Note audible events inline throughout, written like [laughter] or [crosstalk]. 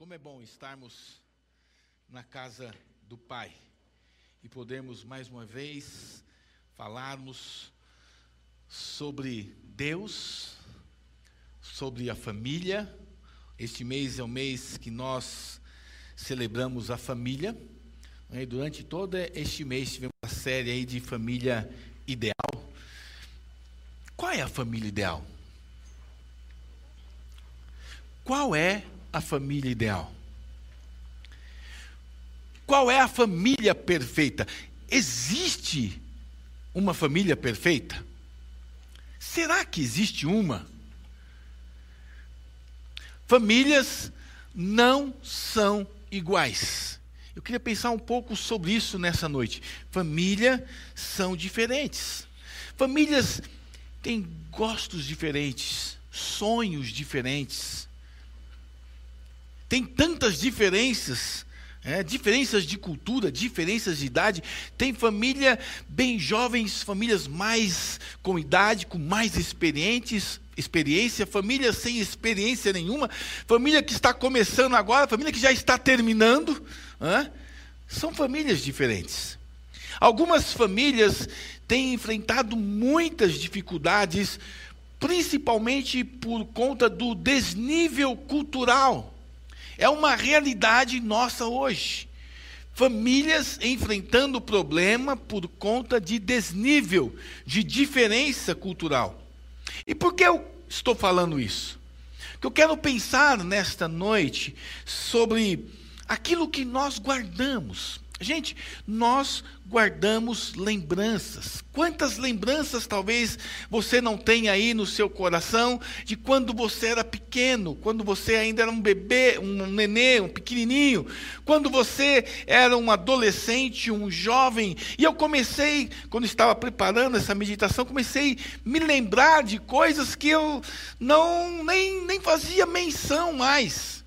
Como é bom estarmos na casa do Pai e podermos mais uma vez falarmos sobre Deus, sobre a família. Este mês é o mês que nós celebramos a família. E durante todo este mês tivemos uma série aí de família ideal. Qual é a família ideal? Qual é a família ideal? Qual é a família perfeita? Existe uma família perfeita? Será que existe uma? Famílias não são iguais. Eu queria pensar um pouco sobre isso nessa noite. Família são diferentes. Famílias têm gostos diferentes, sonhos diferentes tem tantas diferenças, é, diferenças de cultura, diferenças de idade. Tem família bem jovens, famílias mais com idade, com mais experientes, experiência, família sem experiência nenhuma, família que está começando agora, família que já está terminando. São famílias diferentes. Algumas famílias têm enfrentado muitas dificuldades, principalmente por conta do desnível cultural é uma realidade nossa hoje. Famílias enfrentando problema por conta de desnível, de diferença cultural. E por que eu estou falando isso? Que eu quero pensar nesta noite sobre aquilo que nós guardamos. Gente, nós guardamos lembranças. Quantas lembranças talvez você não tenha aí no seu coração de quando você era pequeno, quando você ainda era um bebê, um nenê, um pequenininho, quando você era um adolescente, um jovem. E eu comecei, quando estava preparando essa meditação, comecei a me lembrar de coisas que eu não nem, nem fazia menção mais.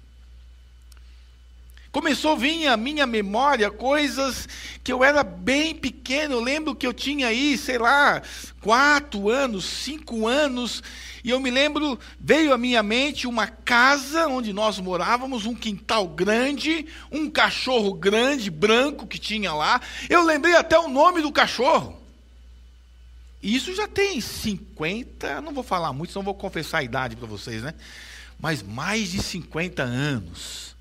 Começou a vir à minha memória coisas que eu era bem pequeno. Eu lembro que eu tinha aí, sei lá, quatro anos, cinco anos. E eu me lembro, veio à minha mente uma casa onde nós morávamos, um quintal grande, um cachorro grande, branco que tinha lá. Eu lembrei até o nome do cachorro. E isso já tem 50, não vou falar muito, senão vou confessar a idade para vocês, né? Mas mais de 50 anos.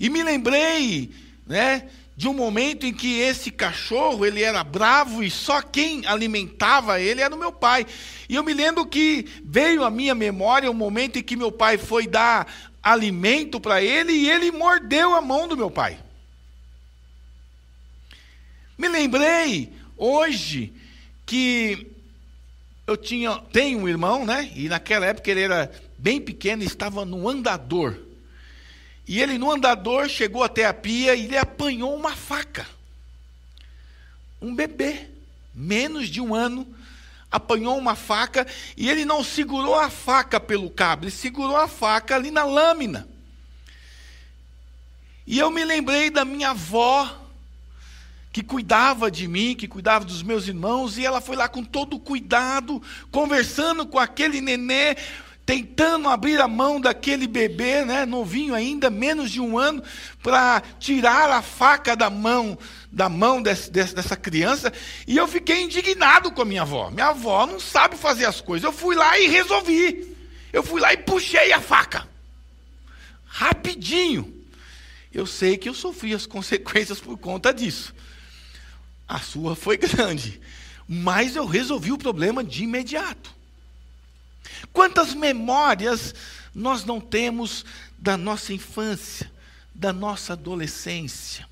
E me lembrei, né, de um momento em que esse cachorro, ele era bravo e só quem alimentava ele era o meu pai. E eu me lembro que veio à minha memória um momento em que meu pai foi dar alimento para ele e ele mordeu a mão do meu pai. Me lembrei hoje que eu tinha, tenho um irmão, né? E naquela época ele era bem pequeno, estava no andador. E ele, no andador, chegou até a pia e ele apanhou uma faca. Um bebê, menos de um ano, apanhou uma faca e ele não segurou a faca pelo cabo, ele segurou a faca ali na lâmina. E eu me lembrei da minha avó, que cuidava de mim, que cuidava dos meus irmãos, e ela foi lá com todo cuidado, conversando com aquele nenê, tentando abrir a mão daquele bebê, né, novinho ainda, menos de um ano, para tirar a faca da mão da mão desse, dessa criança, e eu fiquei indignado com a minha avó. Minha avó não sabe fazer as coisas. Eu fui lá e resolvi. Eu fui lá e puxei a faca. Rapidinho. Eu sei que eu sofri as [laughs] consequências por conta disso. A sua foi grande. Mas eu resolvi o problema de imediato. Quantas memórias nós não temos da nossa infância, da nossa adolescência?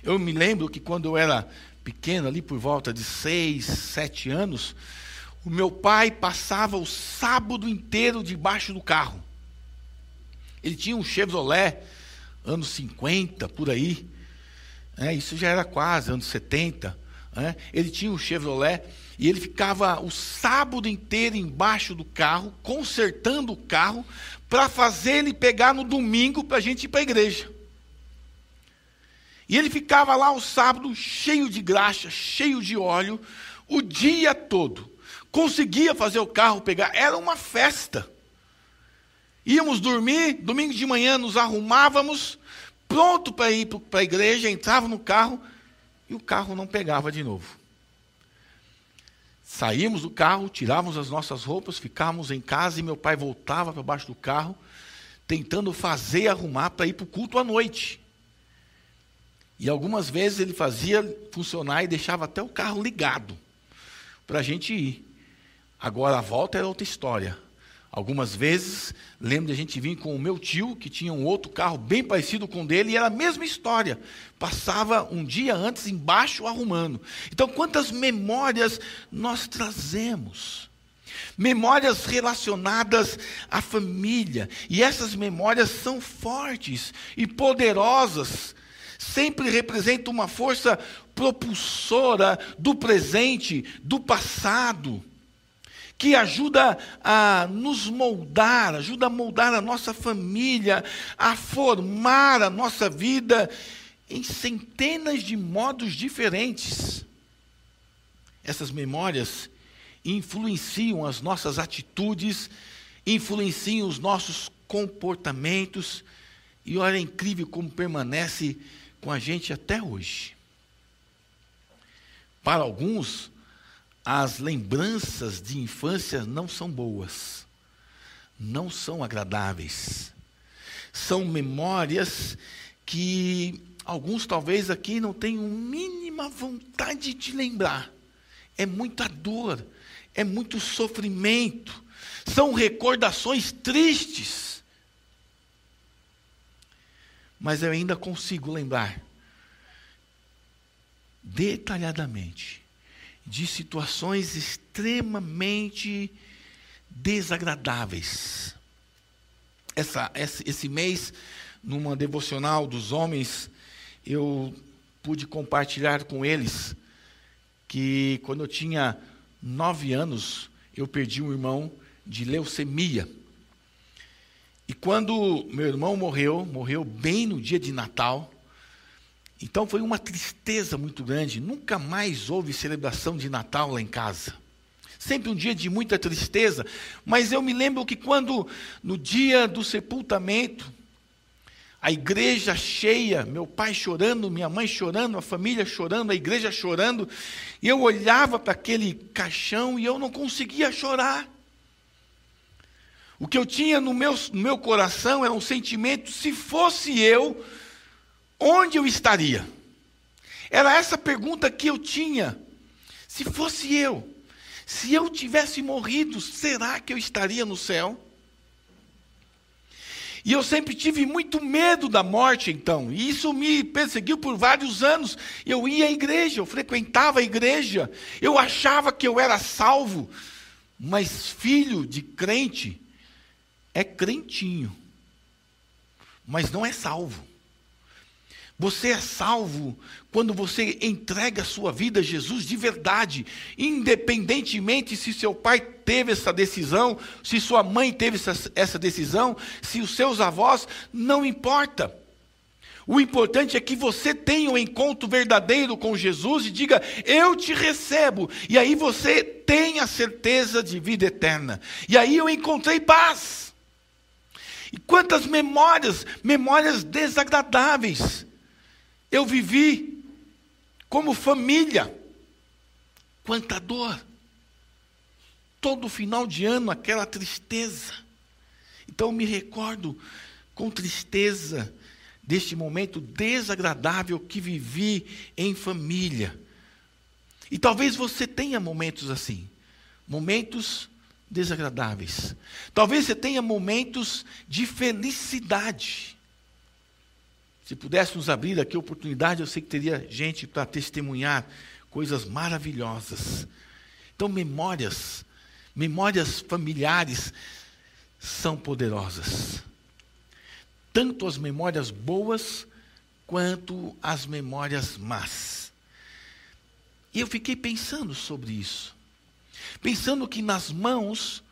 Eu me lembro que quando eu era pequeno, ali por volta de seis, sete anos, o meu pai passava o sábado inteiro debaixo do carro. Ele tinha um Chevrolet, anos 50, por aí. É, isso já era quase, anos 70. É, ele tinha um Chevrolet e ele ficava o sábado inteiro embaixo do carro, consertando o carro, para fazer ele pegar no domingo para a gente ir para a igreja. E ele ficava lá o sábado cheio de graxa, cheio de óleo, o dia todo. Conseguia fazer o carro pegar, era uma festa. Íamos dormir, domingo de manhã nos arrumávamos, pronto para ir para a igreja, entrava no carro e o carro não pegava de novo. Saímos do carro, tirávamos as nossas roupas, ficávamos em casa e meu pai voltava para baixo do carro, tentando fazer arrumar para ir para o culto à noite. E algumas vezes ele fazia funcionar e deixava até o carro ligado para a gente ir. Agora a volta era outra história. Algumas vezes, lembro de a gente vir com o meu tio, que tinha um outro carro bem parecido com o dele, e era a mesma história. Passava um dia antes embaixo arrumando. Então, quantas memórias nós trazemos? Memórias relacionadas à família. E essas memórias são fortes e poderosas. Sempre representam uma força propulsora do presente, do passado que ajuda a nos moldar, ajuda a moldar a nossa família, a formar a nossa vida em centenas de modos diferentes. Essas memórias influenciam as nossas atitudes, influenciam os nossos comportamentos, e olha, é incrível como permanece com a gente até hoje. Para alguns, as lembranças de infância não são boas, não são agradáveis. São memórias que alguns talvez aqui não tenham mínima vontade de lembrar. É muita dor, é muito sofrimento, são recordações tristes. Mas eu ainda consigo lembrar detalhadamente de situações extremamente desagradáveis. Essa, esse mês, numa devocional dos homens, eu pude compartilhar com eles que quando eu tinha nove anos, eu perdi um irmão de leucemia. E quando meu irmão morreu, morreu bem no dia de Natal, então foi uma tristeza muito grande. Nunca mais houve celebração de Natal lá em casa. Sempre um dia de muita tristeza. Mas eu me lembro que quando, no dia do sepultamento, a igreja cheia, meu pai chorando, minha mãe chorando, a família chorando, a igreja chorando, e eu olhava para aquele caixão e eu não conseguia chorar. O que eu tinha no meu, no meu coração era um sentimento: se fosse eu, onde eu estaria? Era essa pergunta que eu tinha. Se fosse eu, se eu tivesse morrido, será que eu estaria no céu? E eu sempre tive muito medo da morte, então, e isso me perseguiu por vários anos. Eu ia à igreja, eu frequentava a igreja, eu achava que eu era salvo, mas filho de crente é crentinho, mas não é salvo. Você é salvo quando você entrega a sua vida a Jesus de verdade, independentemente se seu pai teve essa decisão, se sua mãe teve essa, essa decisão, se os seus avós, não importa. O importante é que você tenha um encontro verdadeiro com Jesus e diga: Eu te recebo. E aí você tem a certeza de vida eterna. E aí eu encontrei paz. E quantas memórias, memórias desagradáveis eu vivi como família. Quanta dor. Todo final de ano, aquela tristeza. Então, me recordo com tristeza deste momento desagradável que vivi em família. E talvez você tenha momentos assim, momentos desagradáveis. Talvez você tenha momentos de felicidade. Se pudéssemos abrir aqui a oportunidade, eu sei que teria gente para testemunhar coisas maravilhosas. Então, memórias, memórias familiares são poderosas. Tanto as memórias boas quanto as memórias más. E eu fiquei pensando sobre isso. Pensando que nas mãos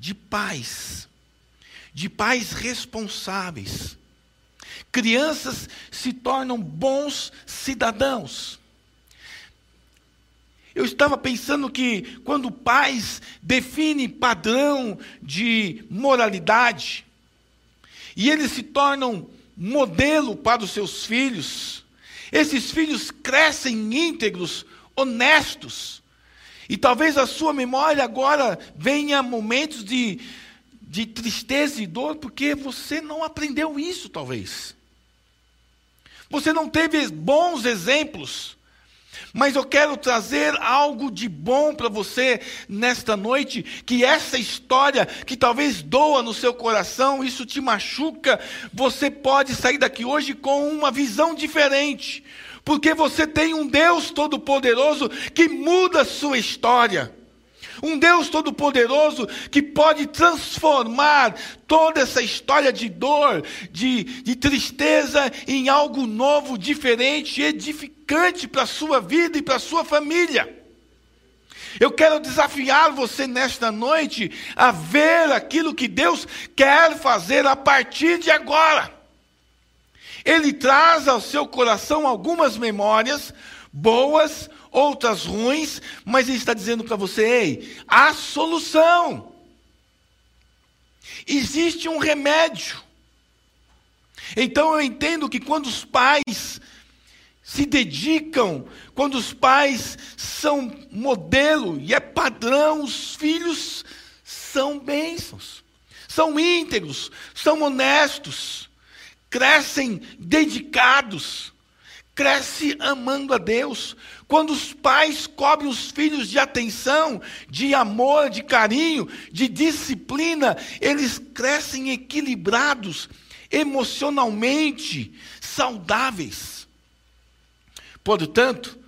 de pais, de pais responsáveis, Crianças se tornam bons cidadãos. Eu estava pensando que quando pais definem padrão de moralidade, e eles se tornam modelo para os seus filhos. Esses filhos crescem íntegros, honestos. E talvez a sua memória agora venha momentos de, de tristeza e dor, porque você não aprendeu isso, talvez. Você não teve bons exemplos. Mas eu quero trazer algo de bom para você nesta noite, que essa história que talvez doa no seu coração, isso te machuca, você pode sair daqui hoje com uma visão diferente, porque você tem um Deus todo-poderoso que muda a sua história. Um Deus Todo-Poderoso que pode transformar toda essa história de dor, de, de tristeza, em algo novo, diferente, edificante para a sua vida e para a sua família. Eu quero desafiar você nesta noite a ver aquilo que Deus quer fazer a partir de agora. Ele traz ao seu coração algumas memórias boas outras ruins, mas ele está dizendo para você: ei, há solução. Existe um remédio. Então eu entendo que quando os pais se dedicam, quando os pais são modelo e é padrão, os filhos são bênçãos, são íntegros, são honestos, crescem dedicados, cresce amando a Deus. Quando os pais cobrem os filhos de atenção, de amor, de carinho, de disciplina, eles crescem equilibrados, emocionalmente saudáveis. Portanto,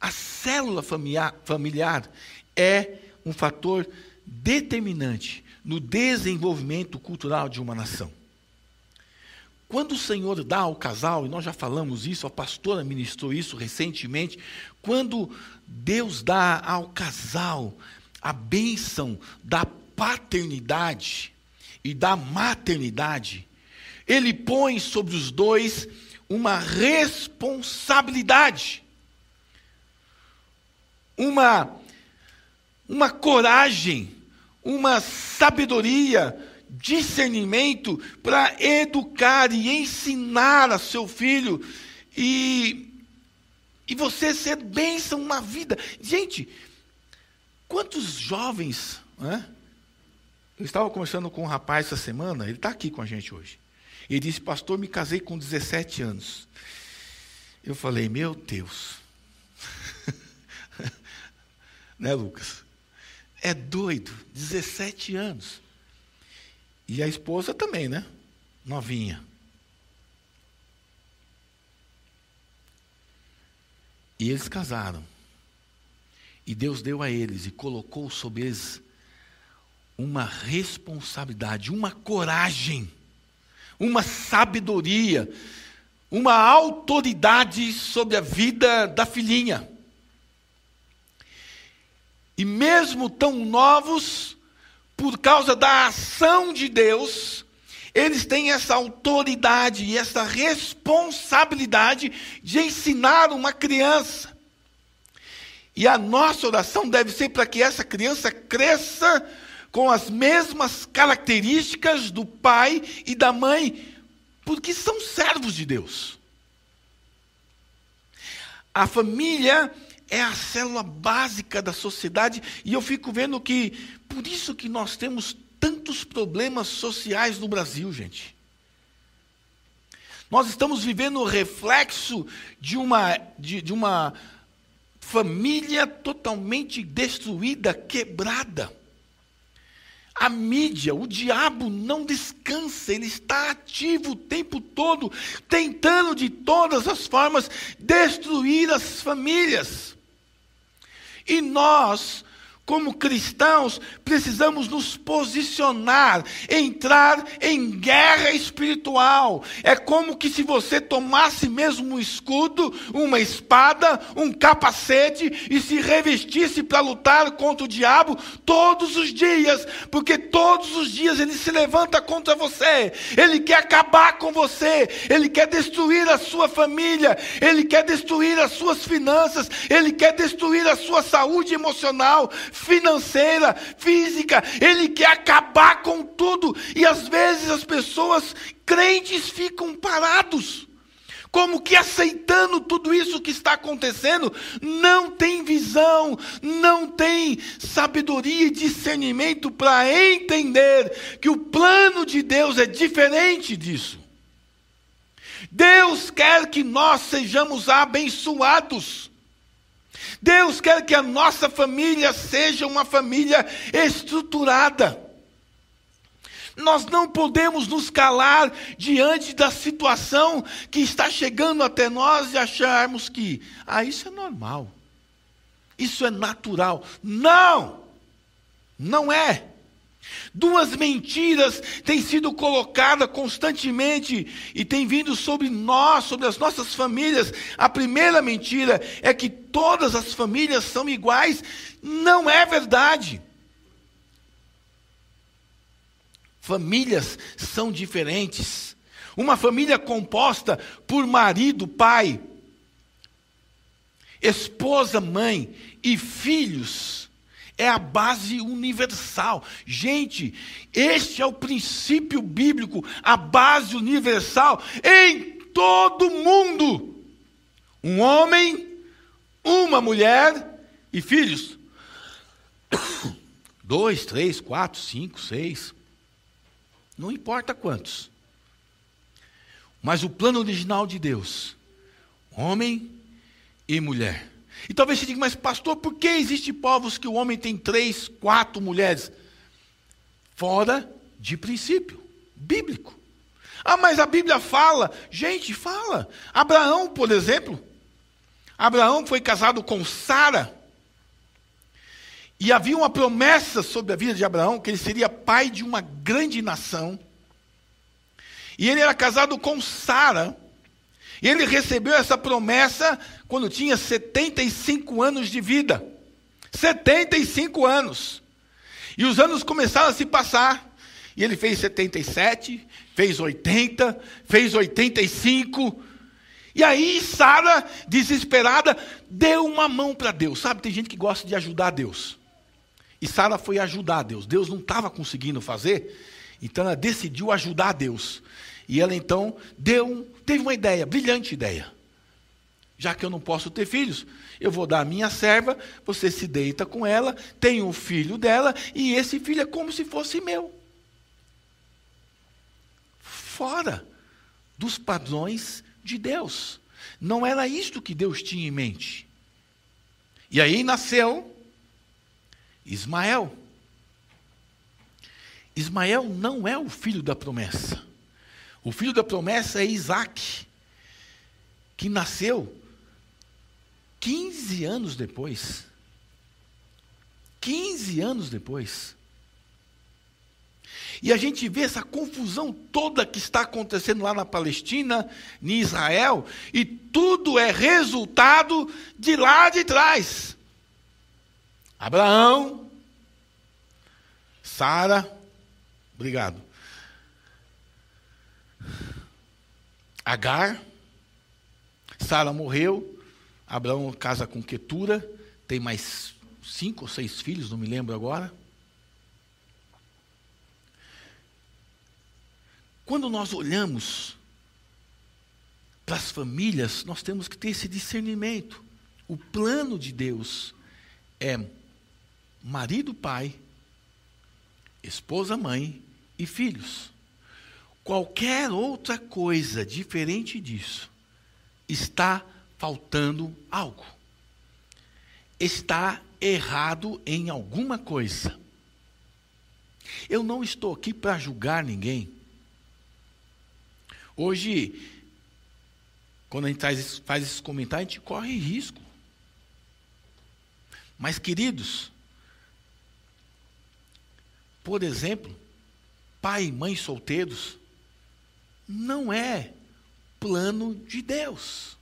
a célula familiar, familiar é um fator determinante no desenvolvimento cultural de uma nação. Quando o Senhor dá ao casal, e nós já falamos isso, a pastora ministrou isso recentemente, quando Deus dá ao casal a bênção da paternidade e da maternidade, Ele põe sobre os dois uma responsabilidade, uma, uma coragem, uma sabedoria, discernimento para educar e ensinar a seu filho e, e você ser bênção na vida. Gente, quantos jovens. Né? Eu estava conversando com um rapaz essa semana, ele está aqui com a gente hoje. Ele disse, pastor, me casei com 17 anos. Eu falei, meu Deus. [laughs] né, Lucas? É doido, 17 anos. E a esposa também, né? Novinha. E eles casaram. E Deus deu a eles e colocou sobre eles uma responsabilidade, uma coragem, uma sabedoria, uma autoridade sobre a vida da filhinha. E mesmo tão novos, por causa da ação de Deus, eles têm essa autoridade e essa responsabilidade de ensinar uma criança. E a nossa oração deve ser para que essa criança cresça com as mesmas características do pai e da mãe, porque são servos de Deus. A família é a célula básica da sociedade, e eu fico vendo que por isso que nós temos tantos problemas sociais no Brasil, gente. Nós estamos vivendo o reflexo de uma, de, de uma família totalmente destruída, quebrada. A mídia, o diabo não descansa, ele está ativo o tempo todo, tentando de todas as formas destruir as famílias. E nós, como cristãos, precisamos nos posicionar, entrar em guerra espiritual. É como que se você tomasse mesmo um escudo, uma espada, um capacete e se revestisse para lutar contra o diabo todos os dias, porque todos os dias ele se levanta contra você, ele quer acabar com você, ele quer destruir a sua família, ele quer destruir as suas finanças, ele quer destruir a sua saúde emocional, financeira, física, ele quer acabar com tudo. E às vezes as pessoas crentes ficam parados como que aceitando tudo isso que está acontecendo, não tem visão, não tem sabedoria e discernimento para entender que o plano de Deus é diferente disso. Deus quer que nós sejamos abençoados. Deus quer que a nossa família seja uma família estruturada. Nós não podemos nos calar diante da situação que está chegando até nós e acharmos que, ah, isso é normal, isso é natural. Não! Não é. Duas mentiras têm sido colocadas constantemente e têm vindo sobre nós, sobre as nossas famílias. A primeira mentira é que todas as famílias são iguais. Não é verdade. Famílias são diferentes. Uma família composta por marido, pai, esposa, mãe e filhos é a base universal. Gente, este é o princípio bíblico, a base universal em todo mundo. Um homem, uma mulher e filhos. [coughs] Dois, três, quatro, cinco, seis. Não importa quantos. Mas o plano original de Deus, homem e mulher. E talvez você diga, mas pastor, por que existe povos que o homem tem três, quatro mulheres? Fora de princípio bíblico. Ah, mas a Bíblia fala. Gente, fala. Abraão, por exemplo. Abraão foi casado com Sara. E havia uma promessa sobre a vida de Abraão, que ele seria pai de uma grande nação. E ele era casado com Sara. E ele recebeu essa promessa quando tinha 75 anos de vida. 75 anos. E os anos começaram a se passar. E ele fez 77, fez 80, fez 85. E aí Sara, desesperada, deu uma mão para Deus. Sabe, tem gente que gosta de ajudar Deus. E Sara foi ajudar Deus. Deus não estava conseguindo fazer, então ela decidiu ajudar Deus. E ela então deu, teve uma ideia, brilhante ideia. Já que eu não posso ter filhos, eu vou dar a minha serva, você se deita com ela, tem um filho dela, e esse filho é como se fosse meu. Fora dos padrões de Deus. Não era isto que Deus tinha em mente. E aí nasceu Ismael. Ismael não é o filho da promessa. O filho da promessa é Isaac, que nasceu 15 anos depois. 15 anos depois. E a gente vê essa confusão toda que está acontecendo lá na Palestina, em Israel, e tudo é resultado de lá de trás. Abraão, Sara, obrigado. Agar, Sara morreu, Abraão casa com Ketura, tem mais cinco ou seis filhos, não me lembro agora. Quando nós olhamos para as famílias, nós temos que ter esse discernimento. O plano de Deus é marido, pai, esposa, mãe e filhos. Qualquer outra coisa diferente disso está faltando algo. Está errado em alguma coisa. Eu não estou aqui para julgar ninguém. Hoje, quando a gente faz, faz esses comentários, a gente corre risco. Mas, queridos, por exemplo, pai e mãe solteiros, não é plano de Deus.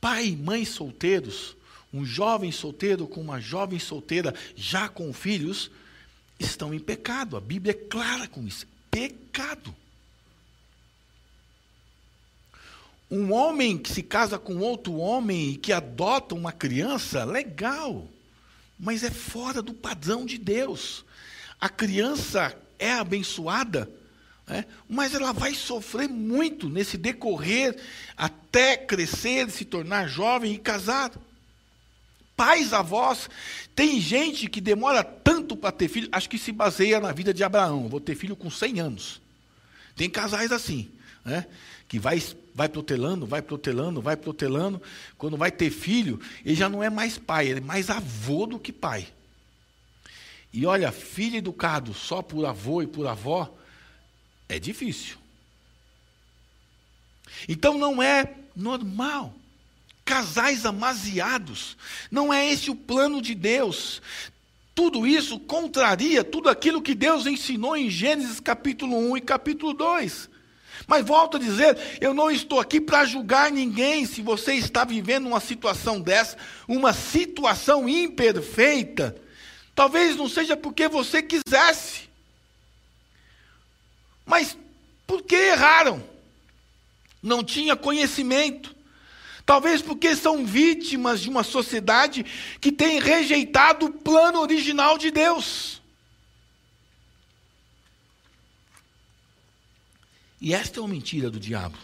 Pai e mãe solteiros, um jovem solteiro com uma jovem solteira já com filhos, estão em pecado. A Bíblia é clara com isso. Pecado. Um homem que se casa com outro homem e que adota uma criança, legal. mas é fora do padrão de Deus. A criança é abençoada, né? mas ela vai sofrer muito nesse decorrer até crescer, se tornar jovem e casar. Pais, avós, tem gente que demora tanto para ter filho, acho que se baseia na vida de Abraão. Vou ter filho com 100 anos. Tem casais assim, né? que vai, vai protelando, vai protelando, vai protelando. Quando vai ter filho, ele já não é mais pai, ele é mais avô do que pai. E olha, filho educado só por avô e por avó é difícil. Então não é normal. Casais amaziados, não é esse o plano de Deus. Tudo isso contraria tudo aquilo que Deus ensinou em Gênesis capítulo 1 e capítulo 2. Mas volto a dizer, eu não estou aqui para julgar ninguém se você está vivendo uma situação dessa, uma situação imperfeita. Talvez não seja porque você quisesse. Mas por que erraram? Não tinha conhecimento. Talvez porque são vítimas de uma sociedade que tem rejeitado o plano original de Deus. E esta é uma mentira do diabo,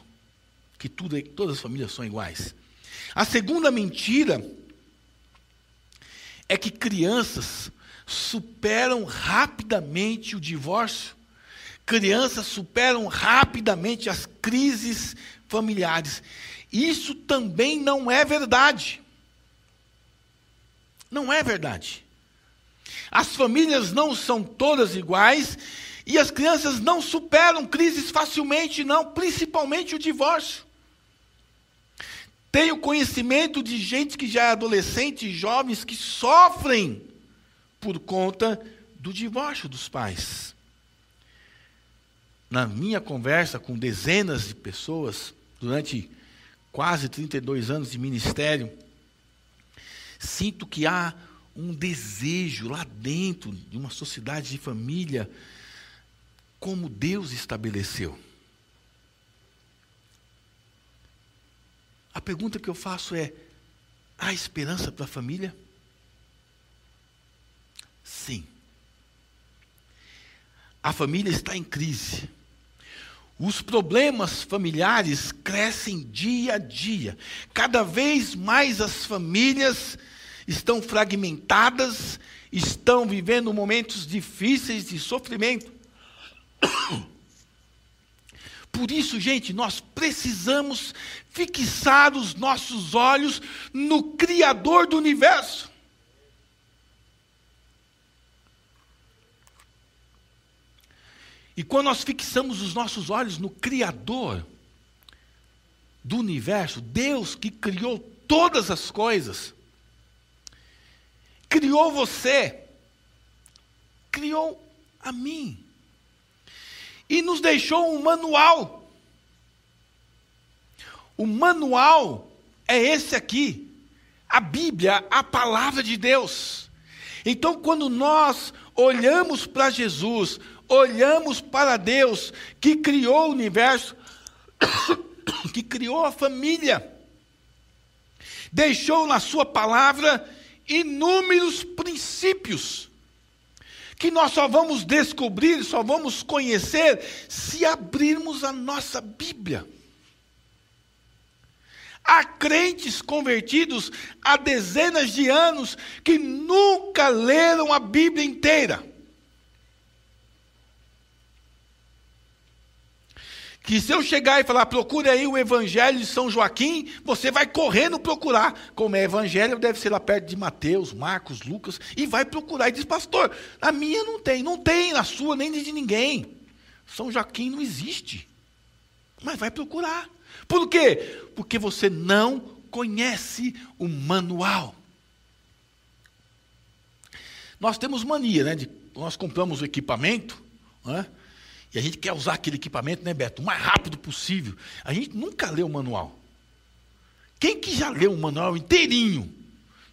que tudo, todas as famílias são iguais. A segunda mentira é que crianças superam rapidamente o divórcio, crianças superam rapidamente as crises familiares. Isso também não é verdade. Não é verdade. As famílias não são todas iguais e as crianças não superam crises facilmente, não, principalmente o divórcio. Tenho conhecimento de gente que já é adolescente, jovens que sofrem por conta do divórcio dos pais. Na minha conversa com dezenas de pessoas durante quase 32 anos de ministério, sinto que há um desejo lá dentro de uma sociedade de família, como Deus estabeleceu. A pergunta que eu faço é: há esperança para a família? Sim. A família está em crise. Os problemas familiares crescem dia a dia. Cada vez mais as famílias estão fragmentadas, estão vivendo momentos difíceis de sofrimento. [coughs] Por isso, gente, nós precisamos fixar os nossos olhos no Criador do universo. E quando nós fixamos os nossos olhos no Criador do universo, Deus que criou todas as coisas, criou você, criou a mim, e nos deixou um manual. O manual é esse aqui, a Bíblia, a palavra de Deus. Então, quando nós olhamos para Jesus, olhamos para Deus que criou o universo, [coughs] que criou a família, deixou na Sua palavra inúmeros princípios que nós só vamos descobrir, só vamos conhecer se abrirmos a nossa Bíblia. Há crentes convertidos há dezenas de anos que nunca leram a Bíblia inteira. Que se eu chegar e falar, procure aí o Evangelho de São Joaquim, você vai correndo procurar. Como é Evangelho, deve ser lá perto de Mateus, Marcos, Lucas, e vai procurar. E diz, pastor, a minha não tem, não tem, na sua nem de ninguém. São Joaquim não existe. Mas vai procurar. Por quê? Porque você não conhece o manual. Nós temos mania, né? De, nós compramos o equipamento, né? E a gente quer usar aquele equipamento, né, Beto, o mais rápido possível. A gente nunca leu o manual. Quem que já leu o manual inteirinho?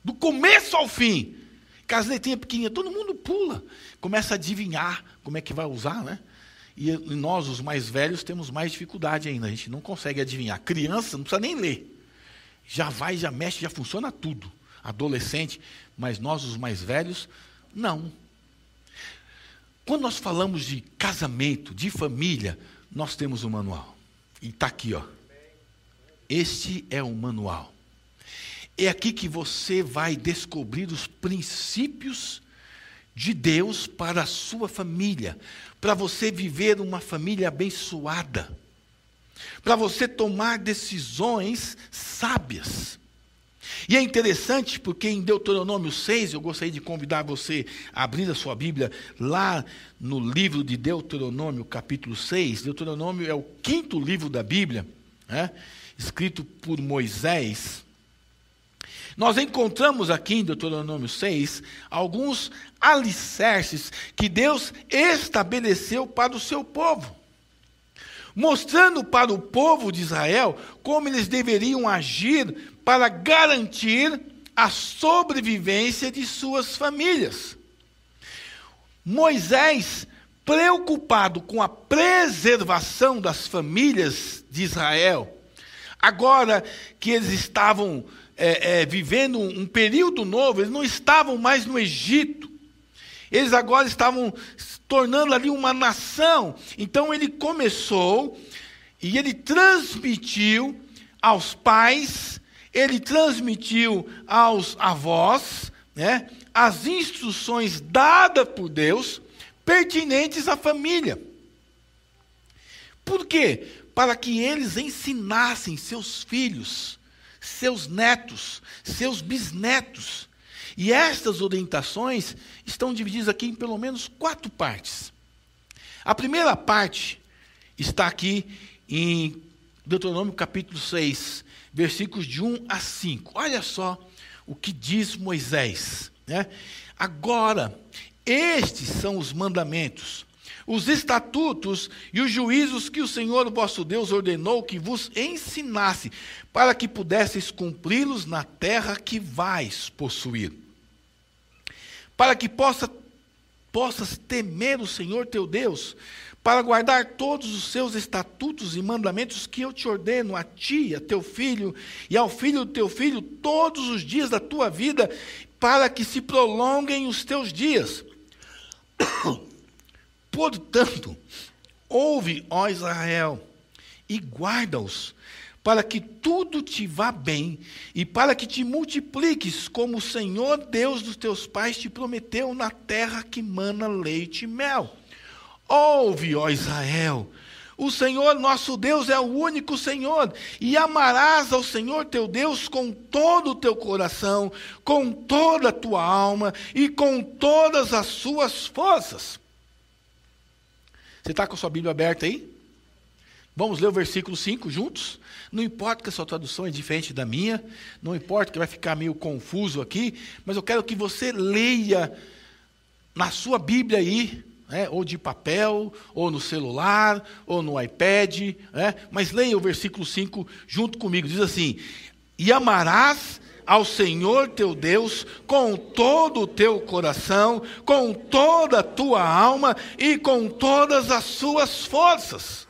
Do começo ao fim. Com as letrinhas pequenininhas, todo mundo pula. Começa a adivinhar como é que vai usar, né? E nós, os mais velhos, temos mais dificuldade ainda. A gente não consegue adivinhar. Criança não precisa nem ler. Já vai, já mexe, já funciona tudo. adolescente, mas nós, os mais velhos, não. Quando nós falamos de casamento, de família, nós temos um manual. E está aqui, ó. Este é o manual. É aqui que você vai descobrir os princípios de Deus para a sua família, para você viver uma família abençoada, para você tomar decisões sábias. E é interessante porque em Deuteronômio 6, eu gostaria de convidar você a abrir a sua Bíblia lá no livro de Deuteronômio, capítulo 6. Deuteronômio é o quinto livro da Bíblia, né, escrito por Moisés. Nós encontramos aqui em Deuteronômio 6 alguns alicerces que Deus estabeleceu para o seu povo mostrando para o povo de Israel como eles deveriam agir para garantir a sobrevivência de suas famílias. Moisés, preocupado com a preservação das famílias de Israel, agora que eles estavam é, é, vivendo um período novo, eles não estavam mais no Egito, eles agora estavam se tornando ali uma nação. Então ele começou e ele transmitiu aos pais ele transmitiu aos avós né, as instruções dadas por Deus pertinentes à família. Por quê? Para que eles ensinassem seus filhos, seus netos, seus bisnetos. E estas orientações estão divididas aqui em pelo menos quatro partes. A primeira parte está aqui em Deuteronômio capítulo 6, versículos de 1 a 5. Olha só o que diz Moisés. Né? Agora, estes são os mandamentos, os estatutos e os juízos que o Senhor vosso Deus ordenou que vos ensinasse, para que pudesseis cumpri-los na terra que vais possuir. Para que possa, possas temer o Senhor teu Deus, para guardar todos os seus estatutos e mandamentos que eu te ordeno a ti, a teu filho e ao filho do teu filho todos os dias da tua vida, para que se prolonguem os teus dias. [coughs] Portanto, ouve, ó Israel, e guarda-os, para que tudo te vá bem e para que te multipliques, como o Senhor Deus dos teus pais te prometeu na terra que mana leite e mel. Ouve, ó Israel, o Senhor nosso Deus é o único Senhor, e amarás ao Senhor teu Deus com todo o teu coração, com toda a tua alma e com todas as suas forças. Você está com a sua Bíblia aberta aí? Vamos ler o versículo 5 juntos? Não importa que a sua tradução é diferente da minha, não importa que vai ficar meio confuso aqui, mas eu quero que você leia na sua Bíblia aí, né, ou de papel, ou no celular, ou no iPad, né, mas leia o versículo 5 junto comigo. Diz assim: E amarás ao Senhor teu Deus com todo o teu coração, com toda a tua alma e com todas as suas forças.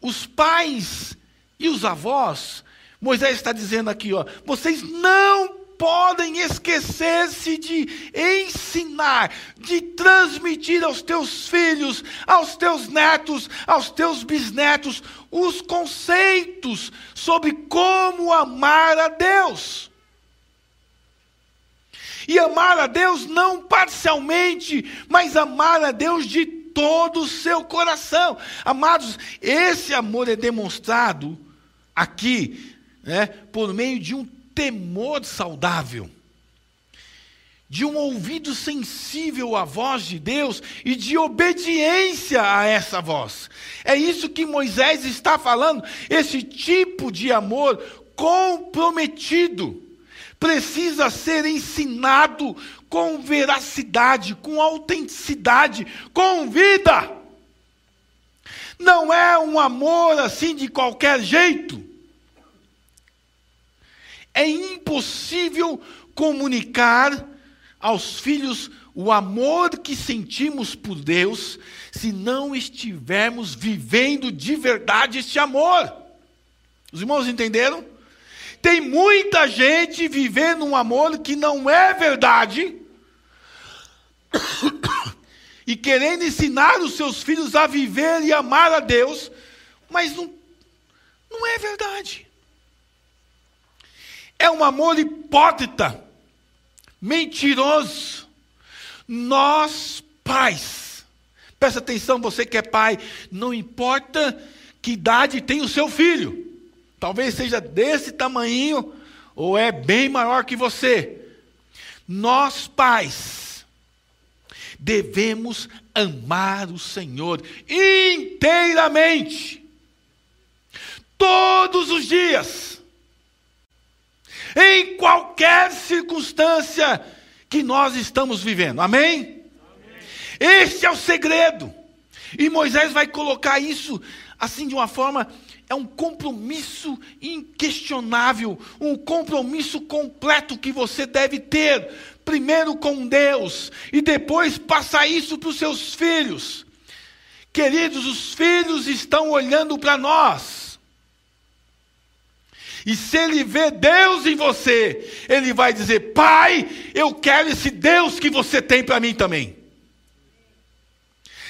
Os pais e os avós, Moisés está dizendo aqui, ó, vocês não podem esquecer-se de ensinar, de transmitir aos teus filhos, aos teus netos, aos teus bisnetos, os conceitos sobre como amar a Deus. E amar a Deus não parcialmente, mas amar a Deus de todo o seu coração. Amados, esse amor é demonstrado aqui, né, por meio de um temor saudável, de um ouvido sensível à voz de Deus e de obediência a essa voz. É isso que Moisés está falando, esse tipo de amor comprometido precisa ser ensinado com veracidade, com autenticidade, com vida. Não é um amor assim de qualquer jeito. É impossível comunicar aos filhos o amor que sentimos por Deus se não estivermos vivendo de verdade este amor. Os irmãos entenderam? Tem muita gente vivendo um amor que não é verdade [coughs] e querendo ensinar os seus filhos a viver e amar a Deus, mas não, não é verdade. É um amor hipócrita, mentiroso. Nós, pais, presta atenção, você que é pai, não importa que idade tem o seu filho, talvez seja desse tamanho ou é bem maior que você. Nós, pais, devemos amar o Senhor inteiramente, todos os dias, em qualquer circunstância que nós estamos vivendo. Amém? Amém? Este é o segredo. E Moisés vai colocar isso assim de uma forma é um compromisso inquestionável, um compromisso completo que você deve ter primeiro com Deus e depois passar isso para os seus filhos. Queridos, os filhos estão olhando para nós. E se ele vê Deus em você, ele vai dizer: Pai, eu quero esse Deus que você tem para mim também.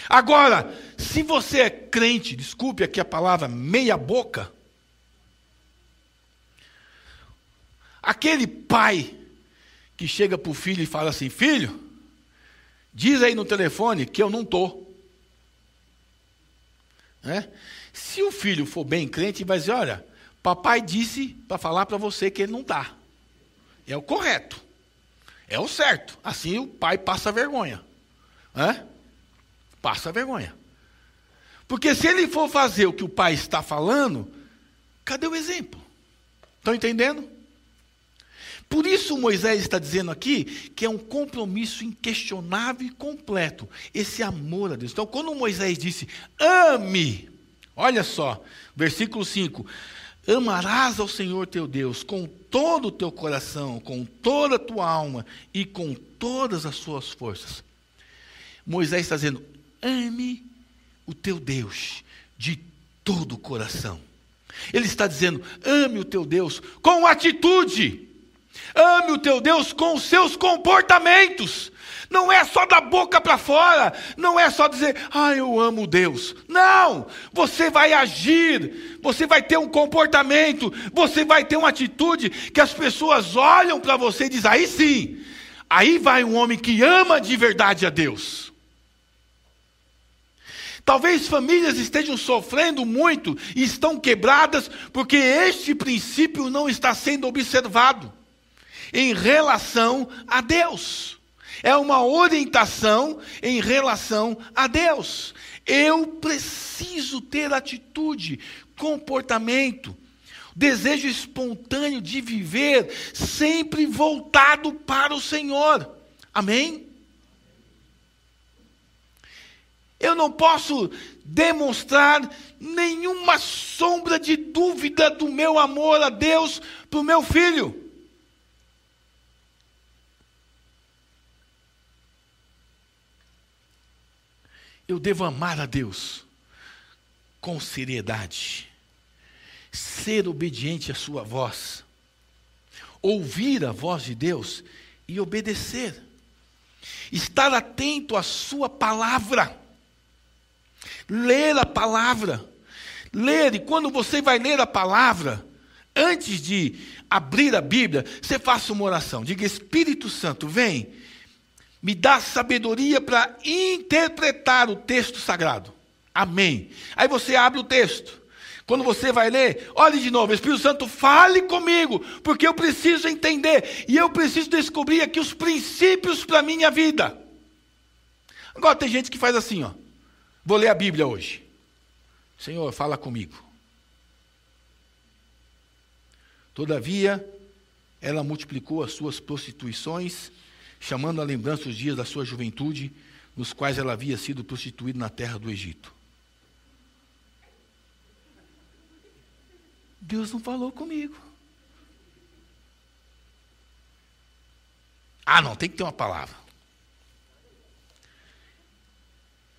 Agora, se você é crente, desculpe aqui a palavra meia-boca, aquele pai que chega para o filho e fala assim: Filho, diz aí no telefone que eu não estou. Né? Se o filho for bem crente, vai dizer: Olha, papai disse para falar para você que ele não está. É o correto. É o certo. Assim o pai passa vergonha. Né? Passa vergonha. Porque se ele for fazer o que o pai está falando, cadê o exemplo? Estão entendendo? Por isso Moisés está dizendo aqui que é um compromisso inquestionável e completo, esse amor a Deus. Então, quando Moisés disse, ame, olha só, versículo 5: amarás ao Senhor teu Deus com todo o teu coração, com toda a tua alma e com todas as suas forças. Moisés está dizendo, ame o teu Deus de todo o coração. Ele está dizendo, ame o teu Deus com atitude. Ame o teu Deus com os seus comportamentos. Não é só da boca para fora, não é só dizer, ah, eu amo Deus. Não, você vai agir, você vai ter um comportamento, você vai ter uma atitude que as pessoas olham para você e dizem, aí sim, aí vai um homem que ama de verdade a Deus. Talvez famílias estejam sofrendo muito e estão quebradas porque este princípio não está sendo observado em relação a Deus. É uma orientação em relação a Deus. Eu preciso ter atitude, comportamento, desejo espontâneo de viver sempre voltado para o Senhor. Amém? Eu não posso demonstrar nenhuma sombra de dúvida do meu amor a Deus para o meu filho. Eu devo amar a Deus com seriedade, ser obediente à Sua voz, ouvir a voz de Deus e obedecer, estar atento à Sua palavra, ler a palavra, ler, e quando você vai ler a palavra, antes de abrir a Bíblia, você faça uma oração, diga: Espírito Santo, vem me dá sabedoria para interpretar o texto sagrado. Amém. Aí você abre o texto. Quando você vai ler, olhe de novo, Espírito Santo, fale comigo, porque eu preciso entender e eu preciso descobrir aqui os princípios para a minha vida. Agora tem gente que faz assim, ó. Vou ler a Bíblia hoje. Senhor, fala comigo. Todavia, ela multiplicou as suas prostituições chamando à lembrança os dias da sua juventude, nos quais ela havia sido prostituída na terra do Egito. Deus não falou comigo. Ah, não, tem que ter uma palavra.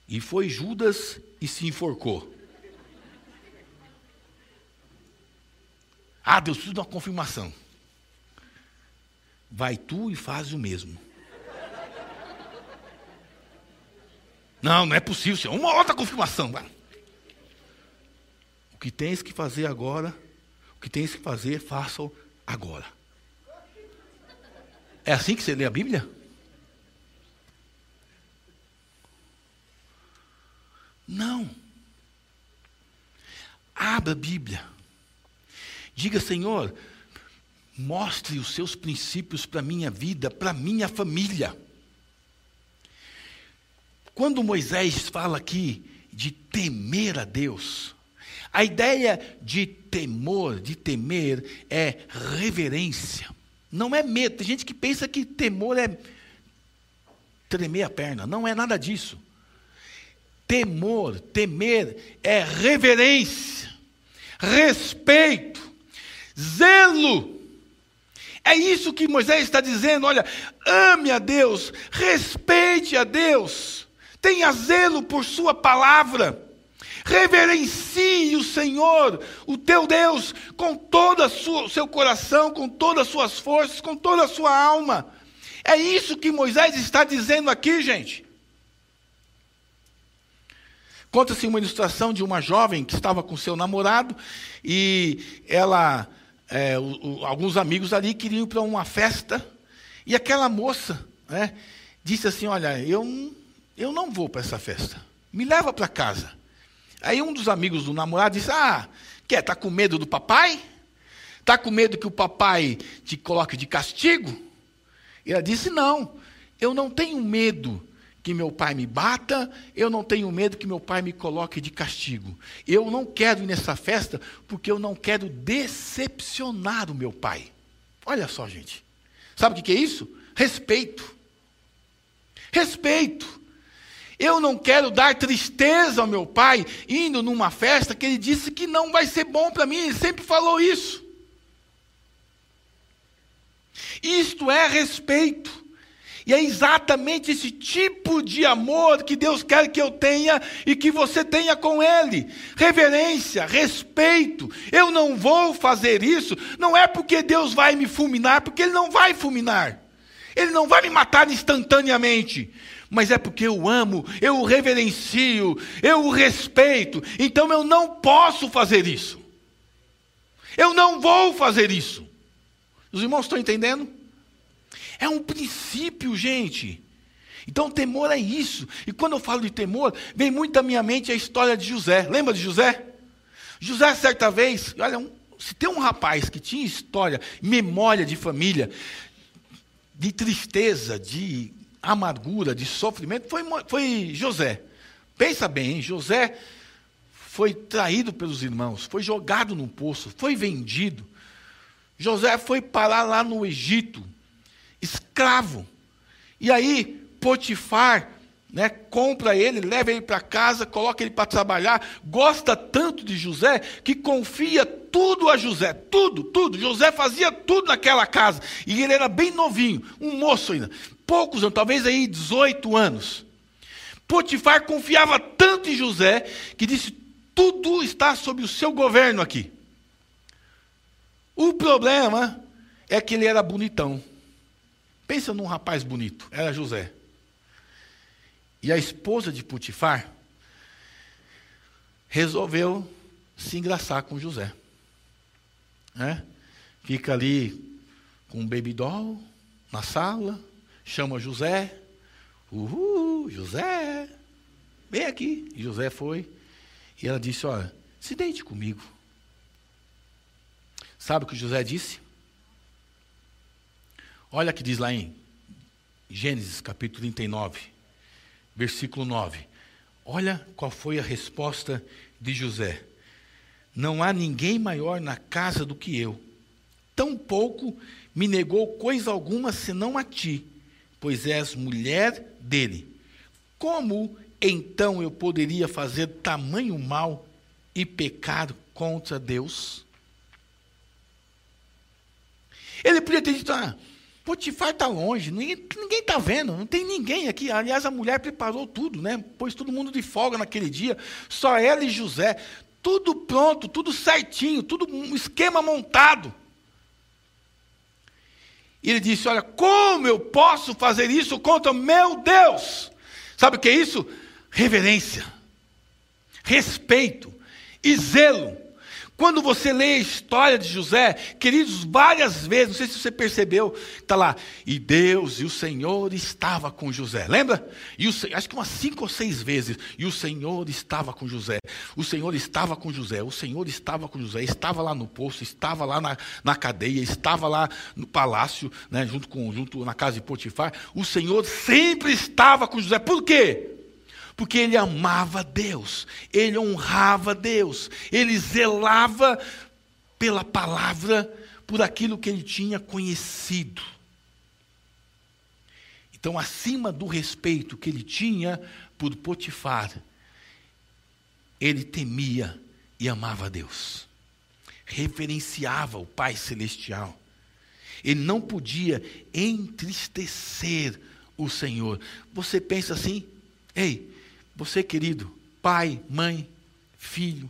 E foi Judas e se enforcou. Ah, Deus precisa de uma confirmação. Vai tu e faz o mesmo. Não, não é possível, Senhor. Uma outra confirmação. O que tens que fazer agora, o que tens que fazer, faça-o agora. É assim que você lê a Bíblia? Não. Abra a Bíblia. Diga, Senhor, mostre os seus princípios para a minha vida, para a minha família. Quando Moisés fala aqui de temer a Deus, a ideia de temor, de temer, é reverência. Não é medo. Tem gente que pensa que temor é tremer a perna. Não é nada disso. Temor, temer é reverência, respeito, zelo. É isso que Moisés está dizendo. Olha, ame a Deus, respeite a Deus, tenha zelo por Sua palavra, reverencie o Senhor, o teu Deus, com todo o seu coração, com todas as suas forças, com toda a sua alma. É isso que Moisés está dizendo aqui, gente. Conta-se uma ilustração de uma jovem que estava com seu namorado e ela, é, o, o, alguns amigos ali queriam ir para uma festa e aquela moça né, disse assim: Olha, eu, eu não vou para essa festa, me leva para casa. Aí um dos amigos do namorado disse: Ah, quer? Está com medo do papai? Está com medo que o papai te coloque de castigo? E ela disse: Não, eu não tenho medo que meu pai me bata, eu não tenho medo que meu pai me coloque de castigo. Eu não quero ir nessa festa porque eu não quero decepcionar o meu pai. Olha só, gente. Sabe o que é isso? Respeito. Respeito. Eu não quero dar tristeza ao meu pai indo numa festa que ele disse que não vai ser bom para mim, ele sempre falou isso. Isto é respeito. E é exatamente esse tipo de amor que Deus quer que eu tenha e que você tenha com Ele. Reverência, respeito. Eu não vou fazer isso, não é porque Deus vai me fulminar, porque Ele não vai fulminar. Ele não vai me matar instantaneamente. Mas é porque eu amo, eu o reverencio, eu o respeito. Então eu não posso fazer isso. Eu não vou fazer isso. Os irmãos estão entendendo? É um princípio, gente. Então, temor é isso. E quando eu falo de temor, vem muito à minha mente a história de José. Lembra de José? José, certa vez, olha, um, se tem um rapaz que tinha história, memória de família, de tristeza, de amargura, de sofrimento, foi, foi José. Pensa bem, hein? José foi traído pelos irmãos, foi jogado num poço, foi vendido. José foi parar lá no Egito escravo. E aí, Potifar né, compra ele, leva ele para casa, coloca ele para trabalhar, gosta tanto de José que confia tudo a José, tudo, tudo. José fazia tudo naquela casa e ele era bem novinho, um moço ainda, poucos anos, talvez aí 18 anos. Potifar confiava tanto em José que disse: tudo está sob o seu governo aqui. O problema é que ele era bonitão. Pensa num rapaz bonito, era José. E a esposa de Putifar resolveu se engraçar com José. Né? Fica ali com um baby doll na sala, chama José. Uhul, José, vem aqui. E José foi. E ela disse: Olha, se deite comigo. Sabe o que José disse? Olha que diz lá em Gênesis capítulo 39, versículo 9. Olha qual foi a resposta de José. Não há ninguém maior na casa do que eu. Tampouco me negou coisa alguma senão a ti, pois és mulher dele. Como então eu poderia fazer tamanho mal e pecar contra Deus? Ele podia ter dito: ah, Potifar está longe, ninguém está vendo, não tem ninguém aqui. Aliás, a mulher preparou tudo, né? Pôs todo mundo de folga naquele dia, só ela e José. tudo pronto, tudo certinho, tudo um esquema montado. E ele disse: Olha, como eu posso fazer isso contra meu Deus? Sabe o que é isso? Reverência, respeito e zelo. Quando você lê a história de José, queridos, várias vezes, não sei se você percebeu, está lá, e Deus e o Senhor estava com José, lembra? E o, acho que umas cinco ou seis vezes, e o Senhor estava com José, o Senhor estava com José, o Senhor estava com José, estava lá no poço, estava lá na, na cadeia, estava lá no palácio, né, junto, com, junto na casa de Potifar, o Senhor sempre estava com José, por quê? Porque ele amava Deus, ele honrava Deus, ele zelava pela palavra, por aquilo que ele tinha conhecido. Então, acima do respeito que ele tinha por Potifar, ele temia e amava Deus, reverenciava o Pai Celestial. Ele não podia entristecer o Senhor. Você pensa assim, ei, você, querido, pai, mãe, filho,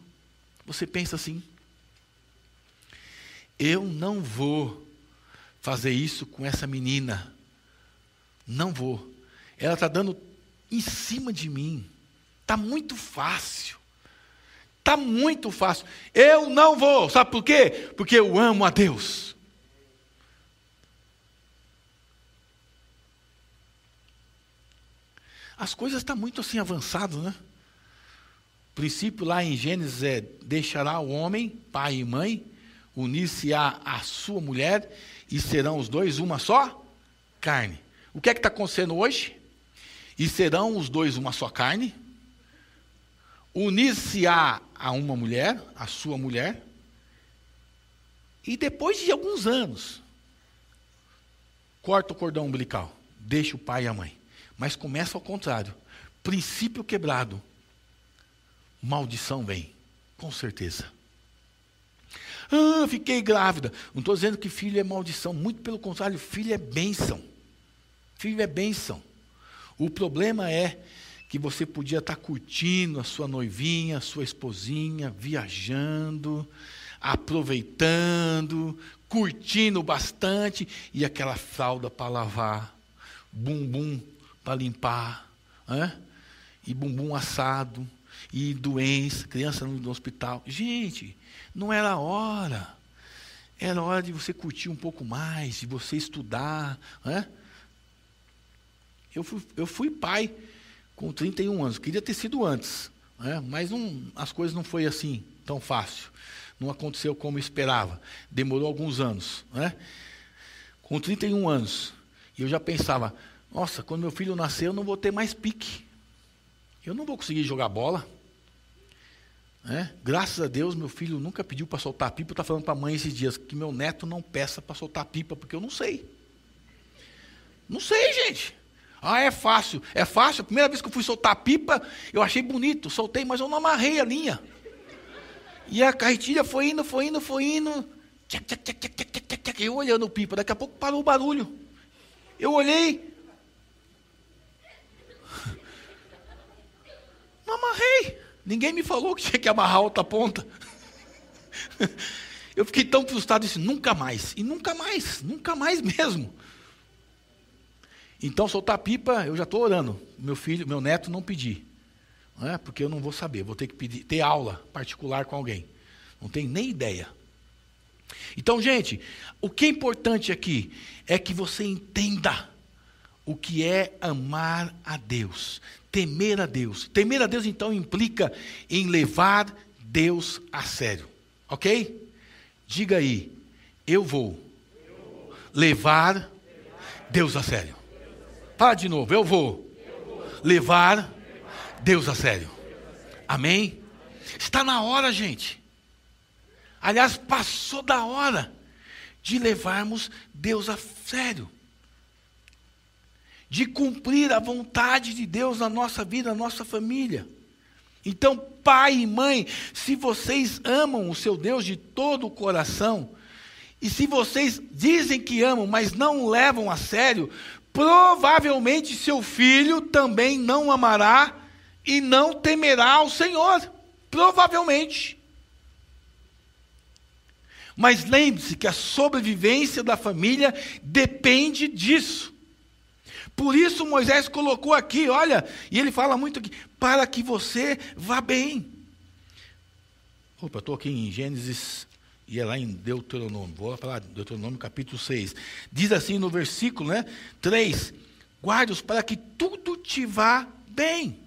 você pensa assim: eu não vou fazer isso com essa menina. Não vou. Ela está dando em cima de mim. Está muito fácil. Está muito fácil. Eu não vou. Sabe por quê? Porque eu amo a Deus. As coisas estão tá muito assim avançadas, né? O princípio lá em Gênesis é: deixará o homem, pai e mãe, unir-se-á a sua mulher, e serão os dois uma só carne. O que é que está acontecendo hoje? E serão os dois uma só carne? Unir-se-á a uma mulher, a sua mulher, e depois de alguns anos, corta o cordão umbilical, deixa o pai e a mãe. Mas começa ao contrário. Princípio quebrado, maldição vem, com certeza. Ah, fiquei grávida. Não estou dizendo que filho é maldição, muito pelo contrário, filho é bênção. Filho é bênção. O problema é que você podia estar curtindo a sua noivinha, a sua esposinha, viajando, aproveitando, curtindo bastante, e aquela fralda para lavar, bumbum para limpar, né? e bumbum assado, e doença, criança no hospital. Gente, não era hora. Era hora de você curtir um pouco mais, de você estudar. Né? Eu, fui, eu fui pai com 31 anos, queria ter sido antes, né? mas não, as coisas não foi assim tão fácil. Não aconteceu como esperava. Demorou alguns anos. Né? Com 31 anos, eu já pensava, nossa, quando meu filho nascer, eu não vou ter mais pique. Eu não vou conseguir jogar bola. É? Graças a Deus, meu filho nunca pediu para soltar pipa. Está falando para a mãe esses dias que meu neto não peça para soltar pipa, porque eu não sei. Não sei, gente. Ah, é fácil. É fácil. A primeira vez que eu fui soltar pipa, eu achei bonito. Soltei, mas eu não amarrei a linha. E a carretilha foi indo, foi indo, foi indo. Eu olhando o pipa. Daqui a pouco parou o barulho. Eu olhei, Não amarrei. Ninguém me falou que tinha que amarrar a outra ponta. Eu fiquei tão frustrado, disse, nunca mais. E nunca mais, nunca mais mesmo. Então, soltar pipa, eu já estou orando. Meu filho, meu neto não pedir. Não é? Porque eu não vou saber, vou ter que pedir, ter aula particular com alguém. Não tenho nem ideia. Então, gente, o que é importante aqui é que você entenda o que é amar a Deus, temer a Deus. Temer a Deus, então, implica em levar Deus a sério. Ok? Diga aí, eu vou levar Deus a sério. Fala de novo, eu vou levar Deus a sério. Amém? Está na hora, gente. Aliás, passou da hora de levarmos Deus a sério de cumprir a vontade de Deus na nossa vida, na nossa família. Então, pai e mãe, se vocês amam o seu Deus de todo o coração, e se vocês dizem que amam, mas não levam a sério, provavelmente seu filho também não amará e não temerá ao Senhor. Provavelmente. Mas lembre-se que a sobrevivência da família depende disso. Por isso Moisés colocou aqui, olha, e ele fala muito aqui, para que você vá bem. Opa, estou aqui em Gênesis e é lá em Deuteronômio. Vou falar Deuteronômio capítulo 6. Diz assim no versículo né, 3: Guarde-os para que tudo te vá bem.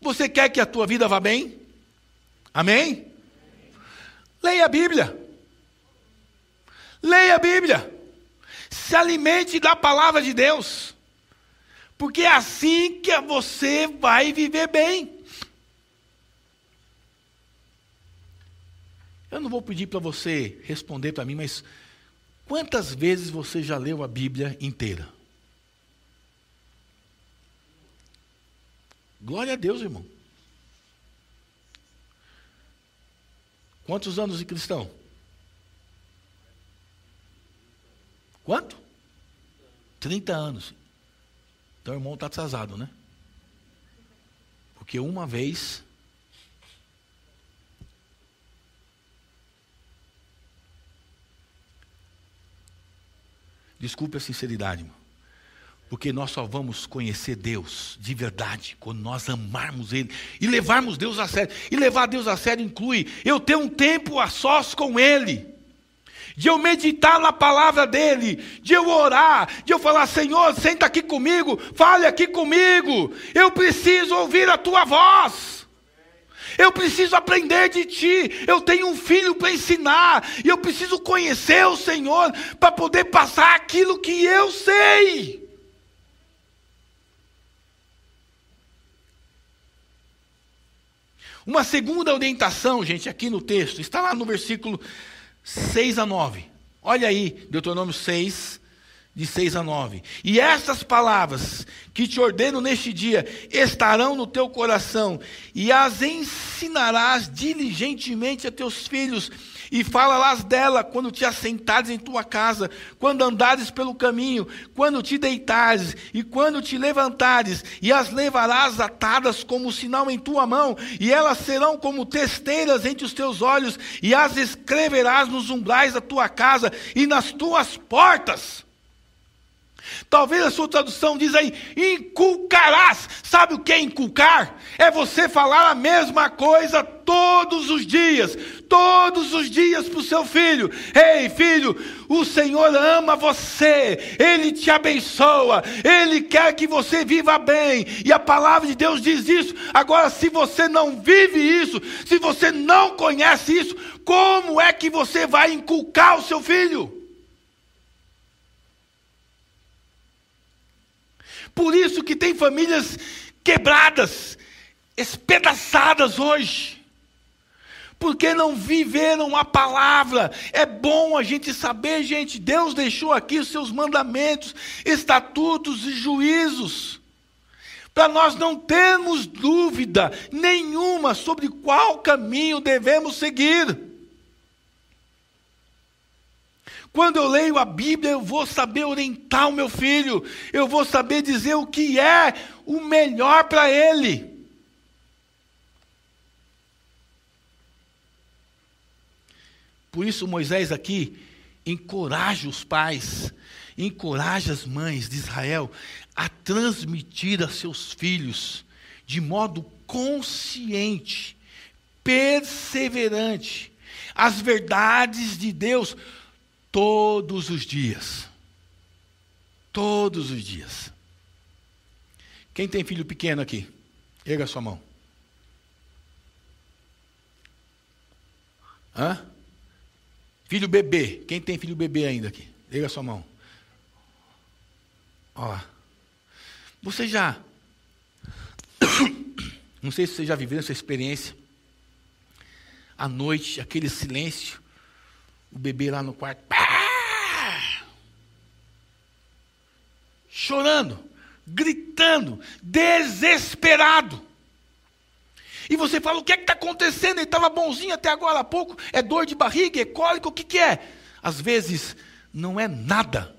Você quer que a tua vida vá bem? Amém? Leia a Bíblia. Leia a Bíblia. Se alimente da palavra de Deus. Porque é assim que você vai viver bem. Eu não vou pedir para você responder para mim, mas quantas vezes você já leu a Bíblia inteira? Glória a Deus, irmão. Quantos anos de cristão? Quanto? 30 anos. Então o irmão está atrasado, né? Porque uma vez. Desculpe a sinceridade, irmão. Porque nós só vamos conhecer Deus de verdade quando nós amarmos Ele e levarmos Deus a sério. E levar Deus a sério inclui eu ter um tempo a sós com Ele, de eu meditar na palavra dEle, de eu orar, de eu falar: Senhor, senta aqui comigo, fale aqui comigo, eu preciso ouvir a tua voz. Eu preciso aprender de ti. Eu tenho um filho para ensinar. E eu preciso conhecer o Senhor para poder passar aquilo que eu sei. Uma segunda orientação, gente, aqui no texto, está lá no versículo 6 a 9. Olha aí, Deuteronômio 6, de 6 a 9. E estas palavras que te ordeno neste dia estarão no teu coração, e as ensinarás diligentemente a teus filhos e fala-las dela quando te assentares em tua casa, quando andares pelo caminho, quando te deitares e quando te levantares, e as levarás atadas como sinal em tua mão, e elas serão como testeiras entre os teus olhos, e as escreverás nos umbrais da tua casa e nas tuas portas. Talvez a sua tradução diz aí, inculcarás. Sabe o que é inculcar? É você falar a mesma coisa todos os dias, todos os dias para o seu filho. Ei, filho, o Senhor ama você, Ele te abençoa, Ele quer que você viva bem, e a palavra de Deus diz isso. Agora, se você não vive isso, se você não conhece isso, como é que você vai inculcar o seu filho? Por isso que tem famílias quebradas, espedaçadas hoje. Porque não viveram a palavra. É bom a gente saber, gente, Deus deixou aqui os seus mandamentos, estatutos e juízos. Para nós não termos dúvida nenhuma sobre qual caminho devemos seguir. Quando eu leio a Bíblia, eu vou saber orientar o meu filho, eu vou saber dizer o que é o melhor para ele. Por isso, Moisés aqui encoraja os pais, encoraja as mães de Israel a transmitir a seus filhos de modo consciente, perseverante, as verdades de Deus Todos os dias. Todos os dias. Quem tem filho pequeno aqui? Erga sua mão. Hã? Filho bebê. Quem tem filho bebê ainda aqui? Erga sua mão. Lá. Você já. [coughs] Não sei se você já viveu essa experiência. À noite, aquele silêncio o bebê lá no quarto. Chorando, gritando, desesperado. E você fala: o que é que está acontecendo? Ele estava bonzinho até agora há pouco. É dor de barriga, é cólica, o que, que é? Às vezes, não é nada.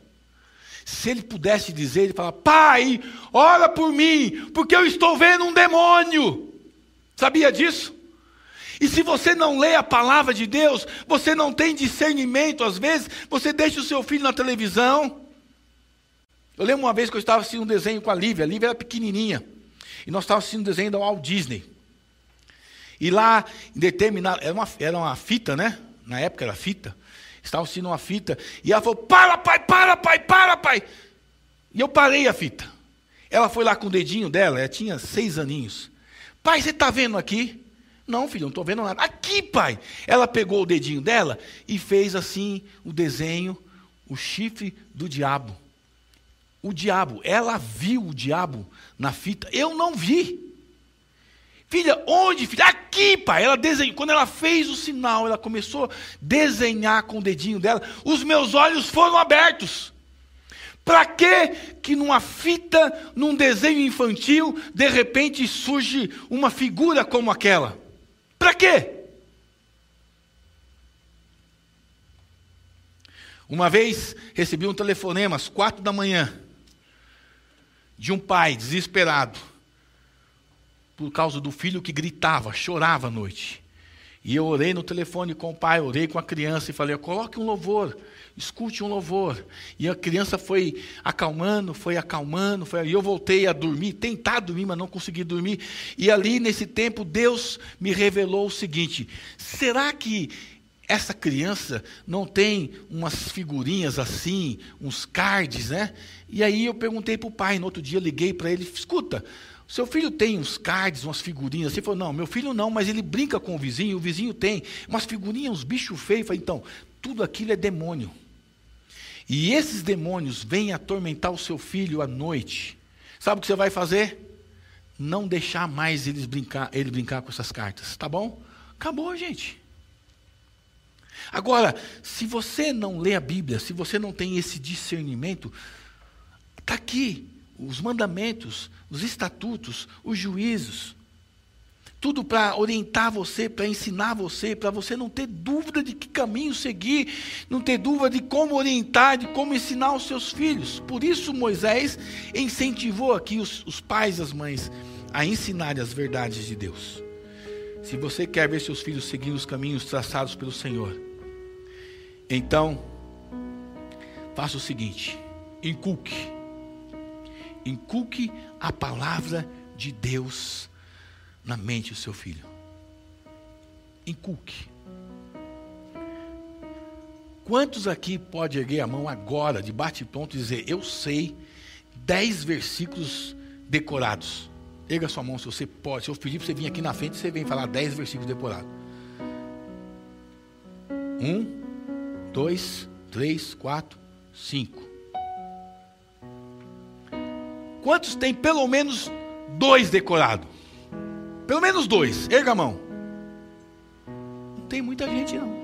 Se ele pudesse dizer, ele fala: Pai, ora por mim, porque eu estou vendo um demônio. Sabia disso? E se você não lê a palavra de Deus, você não tem discernimento, às vezes, você deixa o seu filho na televisão. Eu lembro uma vez que eu estava assistindo um desenho com a Lívia, a Lívia era pequenininha, e nós estávamos assistindo um desenho da Walt Disney. E lá, em determinado, era uma, era uma fita, né? Na época era fita. Estava assistindo uma fita, e ela falou: Para, pai, para, pai, para, pai. E eu parei a fita. Ela foi lá com o dedinho dela, ela tinha seis aninhos. Pai, você está vendo aqui? Não, filho, não estou vendo nada. Aqui, pai. Ela pegou o dedinho dela e fez assim o desenho, o chifre do diabo. O diabo, ela viu o diabo na fita. Eu não vi. Filha, onde, filha? Aqui, pai. Ela desenhou. Quando ela fez o sinal, ela começou a desenhar com o dedinho dela. Os meus olhos foram abertos. Para que que numa fita, num desenho infantil, de repente surge uma figura como aquela? Para quê? Uma vez recebi um telefonema às quatro da manhã de um pai desesperado por causa do filho que gritava, chorava à noite. E eu orei no telefone com o pai, orei com a criança e falei: coloque um louvor escute um louvor. E a criança foi acalmando, foi acalmando, foi... e eu voltei a dormir, tentar dormir, mas não consegui dormir. E ali, nesse tempo, Deus me revelou o seguinte: será que essa criança não tem umas figurinhas assim, uns cards, né? E aí eu perguntei para o pai, no outro dia liguei para ele, escuta, seu filho tem uns cards, umas figurinhas. Ele falou, não, meu filho não, mas ele brinca com o vizinho, o vizinho tem umas figurinhas, uns bichos feios. Falei, então, tudo aquilo é demônio. E esses demônios vêm atormentar o seu filho à noite. Sabe o que você vai fazer? Não deixar mais eles brincar, ele brincar com essas cartas, tá bom? Acabou, gente. Agora, se você não lê a Bíblia, se você não tem esse discernimento, está aqui os mandamentos, os estatutos, os juízos, tudo para orientar você, para ensinar você, para você não ter dúvida de que caminho seguir, não ter dúvida de como orientar, de como ensinar os seus filhos. Por isso Moisés incentivou aqui os, os pais e as mães a ensinarem as verdades de Deus. Se você quer ver seus filhos seguindo os caminhos traçados pelo Senhor, então faça o seguinte: inculque, inculque a palavra de Deus na mente do seu filho. Inculque. Quantos aqui pode erguer a mão agora, de bate-pronto, e dizer: Eu sei dez versículos decorados? Erga sua mão se você pode. Se eu pedir para você vir aqui na frente, você vem falar dez versículos decorados. Um, dois, três, quatro, cinco. Quantos tem pelo menos dois decorados? Pelo menos dois. Erga a mão. Não tem muita gente, não.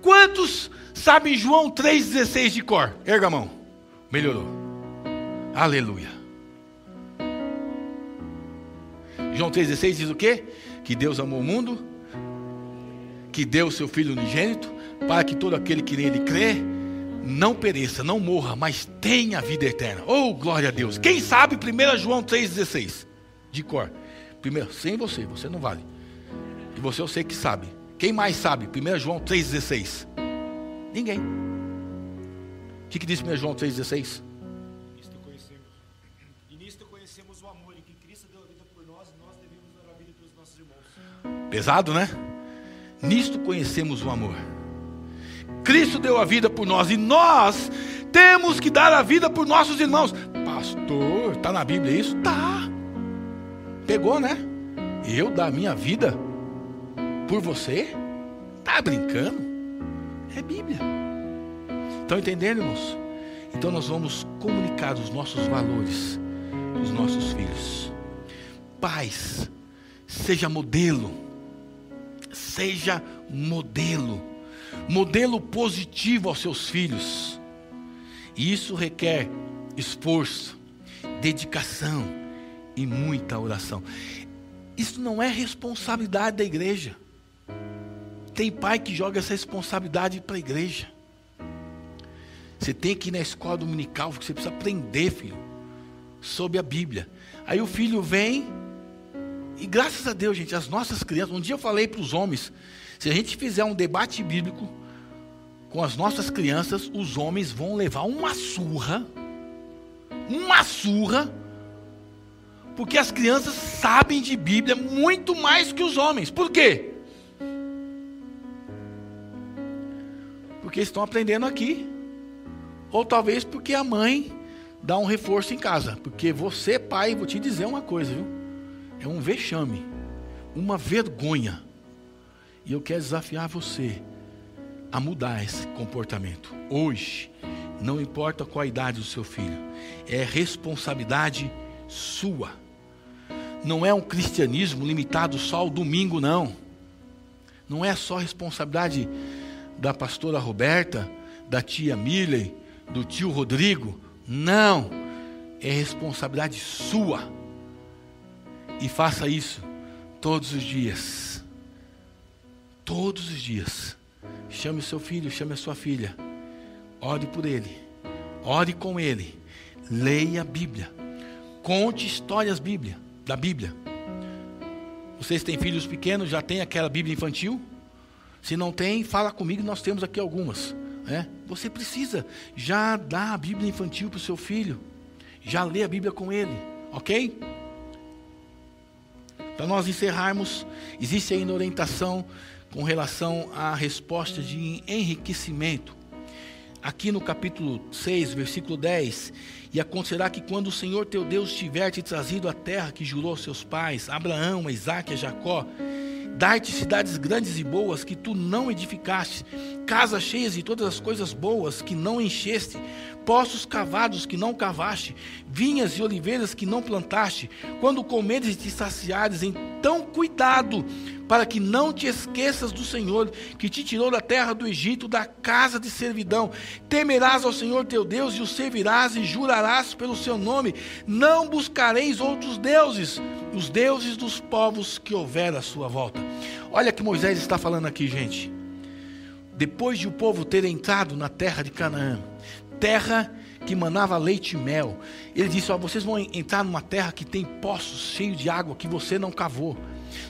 Quantos sabem João 3,16 de cor? Erga a mão. Melhorou. Aleluia. João 3,16 diz o quê? Que Deus amou o mundo, que deu o seu Filho unigênito, para que todo aquele que nele crê não pereça, não morra, mas tenha vida eterna. Oh, glória a Deus. Quem sabe 1 João 3,16? De cor. Primeiro, sem você, você não vale. E você eu sei que sabe. Quem mais sabe? 1 João 3,16. Ninguém. O que, que diz 1 João 3,16? E nisto conhecemos o amor e que Cristo deu a vida por nós e nós devemos dar a vida pelos nossos irmãos. Pesado, né? Nisto conhecemos o amor. Cristo deu a vida por nós e nós temos que dar a vida por nossos irmãos. Pastor, está na Bíblia isso? Tá. Pegou, né? Eu dar minha vida por você? Tá brincando? É Bíblia. Estão entendendo, irmãos? Então nós vamos comunicar os nossos valores os nossos filhos. Pais, seja modelo. Seja modelo modelo positivo aos seus filhos. E isso requer esforço, dedicação e muita oração. Isso não é responsabilidade da igreja. Tem pai que joga essa responsabilidade para a igreja. Você tem que ir na escola dominical, porque você precisa aprender, filho, sobre a Bíblia. Aí o filho vem E graças a Deus, gente, as nossas crianças. Um dia eu falei para os homens: se a gente fizer um debate bíblico com as nossas crianças, os homens vão levar uma surra. Uma surra. Porque as crianças sabem de Bíblia muito mais que os homens. Por quê? Porque estão aprendendo aqui. Ou talvez porque a mãe dá um reforço em casa. Porque você, pai, vou te dizer uma coisa, viu? É um vexame, uma vergonha. E eu quero desafiar você a mudar esse comportamento. Hoje, não importa qual a idade do seu filho, é responsabilidade sua. Não é um cristianismo limitado só ao domingo, não. Não é só responsabilidade da pastora Roberta, da tia Milley, do tio Rodrigo. Não. É responsabilidade sua. E faça isso todos os dias. Todos os dias. Chame o seu filho, chame a sua filha. Ore por ele. Ore com ele. Leia a Bíblia. Conte histórias Bíblia, da Bíblia. Vocês têm filhos pequenos, já tem aquela Bíblia infantil? Se não tem, fala comigo, nós temos aqui algumas. É? Você precisa já dar a Bíblia infantil para o seu filho. Já lê a Bíblia com ele, ok? Para nós encerrarmos, existe ainda orientação com relação à resposta de enriquecimento. Aqui no capítulo 6, versículo 10, e acontecerá que quando o Senhor teu Deus tiver te trazido à terra que jurou aos seus pais, Abraão, Isaac e Jacó, dar-te cidades grandes e boas que tu não edificaste, casas cheias de todas as coisas boas que não encheste, poços cavados que não cavaste, vinhas e oliveiras que não plantaste, quando comeres e te saciares, então cuidado, para que não te esqueças do Senhor, que te tirou da terra do Egito, da casa de servidão. Temerás ao Senhor teu Deus e o servirás e jurarás pelo seu nome. Não buscareis outros deuses, os deuses dos povos que houver à sua volta. Olha que Moisés está falando aqui, gente. Depois de o povo ter entrado na terra de Canaã, terra que manava leite e mel. Ele disse: ó, vocês vão entrar numa terra que tem poços cheios de água que você não cavou.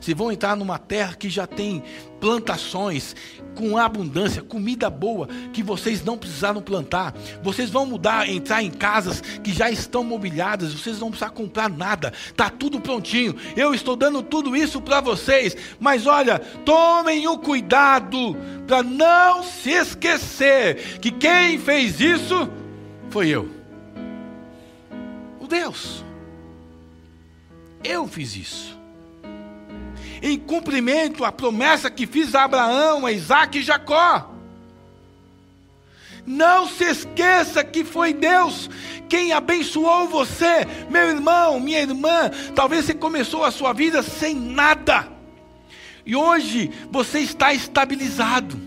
Vocês vão entrar numa terra que já tem plantações com abundância, comida boa que vocês não precisaram plantar. Vocês vão mudar, entrar em casas que já estão mobiliadas, vocês não precisar comprar nada. Tá tudo prontinho. Eu estou dando tudo isso para vocês, mas olha, tomem o cuidado para não se esquecer que quem fez isso foi eu. O Deus. Eu fiz isso em cumprimento à promessa que fiz a Abraão, a Isaac e Jacó. Não se esqueça que foi Deus quem abençoou você, meu irmão, minha irmã. Talvez você começou a sua vida sem nada, e hoje você está estabilizado.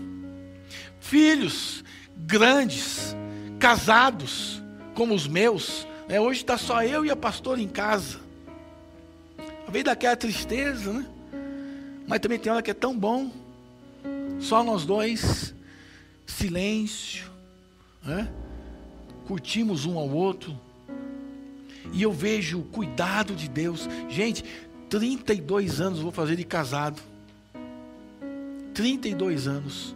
Filhos grandes, casados, como os meus. Né? Hoje está só eu e a pastora em casa. Talvez daquela tristeza, né? Mas também tem hora que é tão bom. Só nós dois, silêncio, né? curtimos um ao outro. E eu vejo o cuidado de Deus. Gente, 32 anos vou fazer de casado. 32 anos.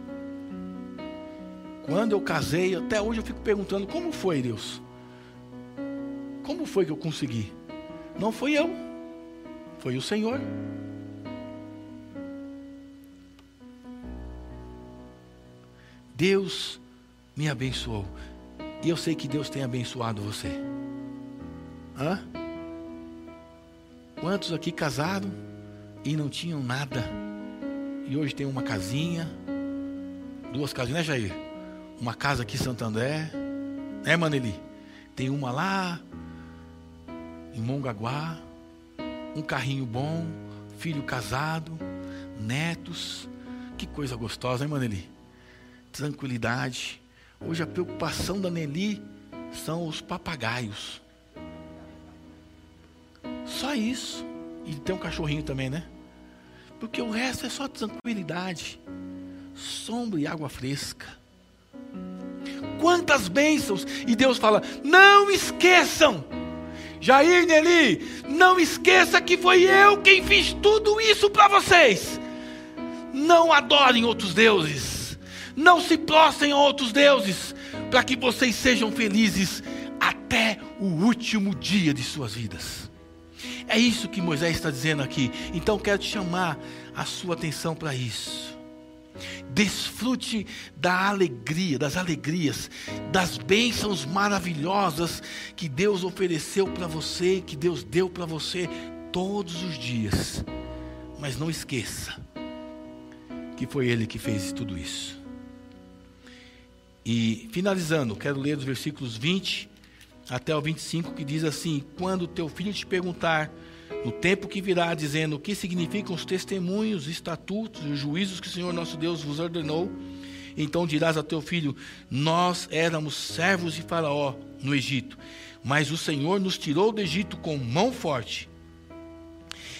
Quando eu casei, até hoje eu fico perguntando: como foi, Deus? Como foi que eu consegui? Não foi eu, foi o Senhor. Deus me abençoou. E eu sei que Deus tem abençoado você. Hã? Quantos aqui casaram e não tinham nada? E hoje tem uma casinha, duas casinhas, né, Jair? Uma casa aqui em Santo André, né, Maneli? Tem uma lá em Mongaguá, um carrinho bom, filho casado, netos. Que coisa gostosa, hein, Maneli? Tranquilidade. Hoje a preocupação da Nelly são os papagaios. Só isso. E tem um cachorrinho também, né? Porque o resto é só tranquilidade, sombra e água fresca. Quantas bênçãos! E Deus fala: não esqueçam Jair Nelly, não esqueça que foi eu quem fiz tudo isso para vocês. Não adorem outros deuses. Não se prostrem a outros deuses, para que vocês sejam felizes até o último dia de suas vidas. É isso que Moisés está dizendo aqui. Então quero te chamar a sua atenção para isso. Desfrute da alegria, das alegrias, das bênçãos maravilhosas que Deus ofereceu para você, que Deus deu para você todos os dias. Mas não esqueça que foi Ele que fez tudo isso. E finalizando, quero ler os versículos 20 até o 25 que diz assim: Quando teu filho te perguntar, no tempo que virá, dizendo o que significam os testemunhos, estatutos e os juízos que o Senhor nosso Deus vos ordenou, então dirás a teu filho: Nós éramos servos de Faraó no Egito, mas o Senhor nos tirou do Egito com mão forte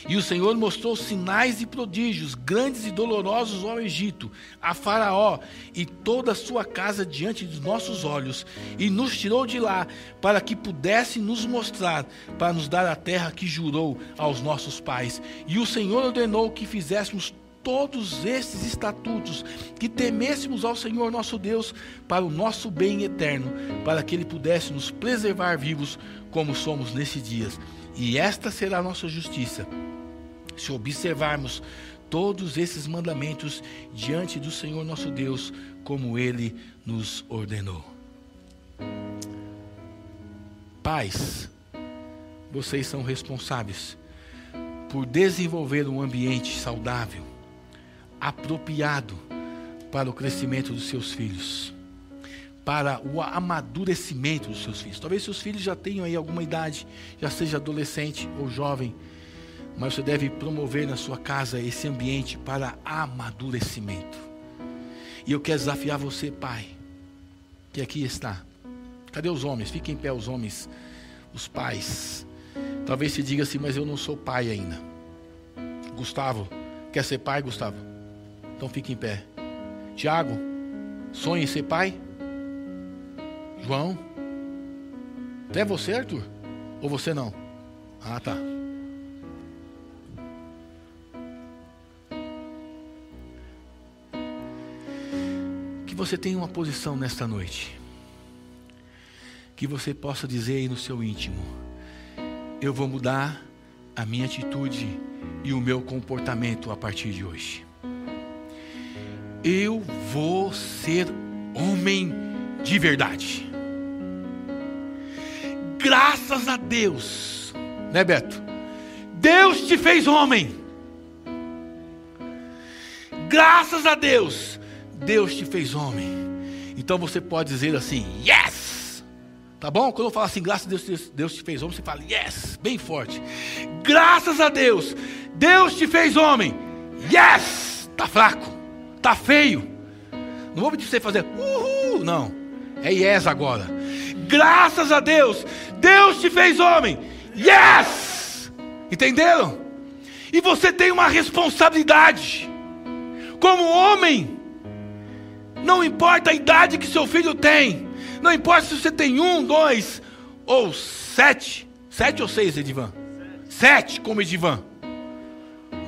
e o Senhor mostrou sinais e prodígios grandes e dolorosos ao Egito, a Faraó e toda a sua casa diante dos nossos olhos, e nos tirou de lá para que pudesse nos mostrar, para nos dar a terra que jurou aos nossos pais. E o Senhor ordenou que fizéssemos todos esses estatutos, que temêssemos ao Senhor nosso Deus para o nosso bem eterno, para que Ele pudesse nos preservar vivos como somos nesses dias. E esta será a nossa justiça se observarmos todos esses mandamentos diante do Senhor nosso Deus, como ele nos ordenou. Pais, vocês são responsáveis por desenvolver um ambiente saudável, apropriado para o crescimento dos seus filhos, para o amadurecimento dos seus filhos. Talvez seus filhos já tenham aí alguma idade, já seja adolescente ou jovem mas você deve promover na sua casa esse ambiente para amadurecimento. E eu quero desafiar você, pai, que aqui está. Cadê os homens? Fiquem em pé os homens, os pais. Talvez se diga assim, mas eu não sou pai ainda. Gustavo, quer ser pai, Gustavo? Então fique em pé. Tiago, sonha em ser pai? João? Até você, Arthur? Ou você não? Ah, tá. você tenha uma posição nesta noite. Que você possa dizer aí no seu íntimo: Eu vou mudar a minha atitude e o meu comportamento a partir de hoje. Eu vou ser homem de verdade. Graças a Deus, né, Beto? Deus te fez homem. Graças a Deus, Deus te fez homem. Então você pode dizer assim, yes! Tá bom? Quando eu falo assim, graças a Deus, Deus te fez homem, você fala, yes! Bem forte. Graças a Deus, Deus te fez homem. Yes! Tá fraco, tá feio. Não vou pedir você fazer uhul, não. É yes agora. Graças a Deus, Deus te fez homem. Yes! Entenderam? E você tem uma responsabilidade. Como homem, não importa a idade que seu filho tem. Não importa se você tem um, dois ou sete. Sete ou seis, Edivan? Sete, como Edivan.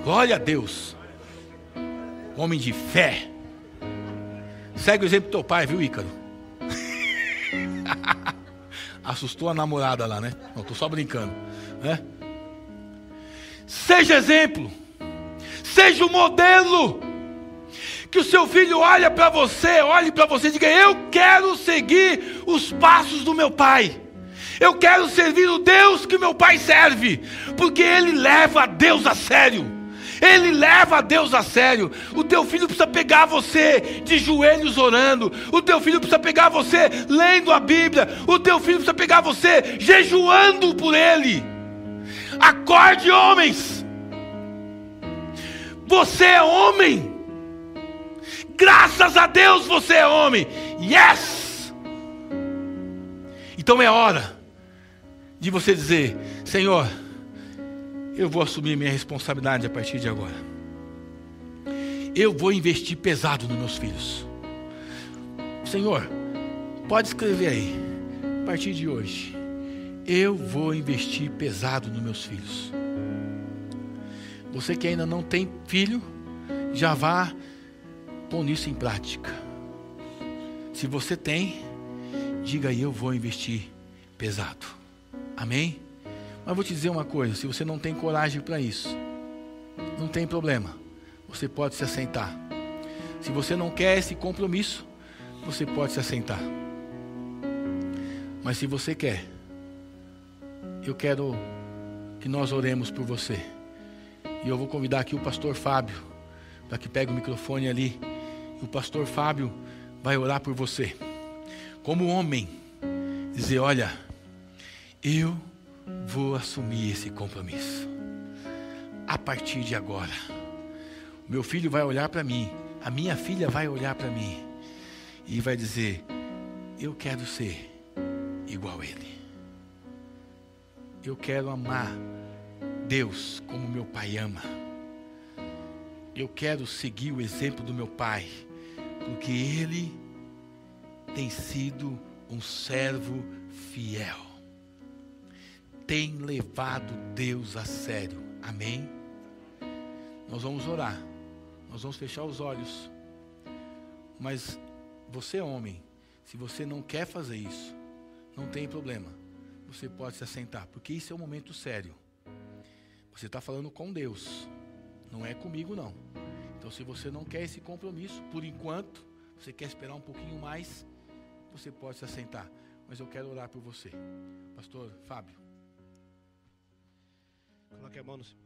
Glória a Deus. Homem de fé. Segue o exemplo do teu pai, viu, Ícaro? [laughs] Assustou a namorada lá, né? Não, estou só brincando. Né? Seja exemplo. Seja o modelo que o seu filho olhe para você, olhe para você e diga: Eu quero seguir os passos do meu pai. Eu quero servir o Deus que meu pai serve, porque ele leva a Deus a sério. Ele leva Deus a sério. O teu filho precisa pegar você de joelhos orando. O teu filho precisa pegar você lendo a Bíblia. O teu filho precisa pegar você jejuando por ele. Acorde, homens. Você é homem. Graças a Deus você é homem. Yes! Então é hora de você dizer: Senhor, eu vou assumir minha responsabilidade a partir de agora. Eu vou investir pesado nos meus filhos. Senhor, pode escrever aí, a partir de hoje, Eu vou investir pesado nos meus filhos. Você que ainda não tem filho, já vá pôr isso em prática. Se você tem, diga aí, eu vou investir pesado. Amém? Mas vou te dizer uma coisa: se você não tem coragem para isso, não tem problema, você pode se assentar. Se você não quer esse compromisso, você pode se assentar. Mas se você quer, eu quero que nós oremos por você. E eu vou convidar aqui o pastor Fábio, para que pegue o microfone ali. E o pastor Fábio vai orar por você. Como homem, dizer: Olha, eu vou assumir esse compromisso. A partir de agora, meu filho vai olhar para mim, a minha filha vai olhar para mim e vai dizer: Eu quero ser igual a Ele. Eu quero amar Deus como meu pai ama. Eu quero seguir o exemplo do meu pai, porque ele tem sido um servo fiel. Tem levado Deus a sério. Amém? Nós vamos orar. Nós vamos fechar os olhos. Mas você, homem, se você não quer fazer isso, não tem problema. Você pode se assentar, porque isso é um momento sério. Você está falando com Deus, não é comigo não. Então, se você não quer esse compromisso, por enquanto, você quer esperar um pouquinho mais, você pode se assentar. Mas eu quero orar por você. Pastor Fábio. Coloque a mão no seu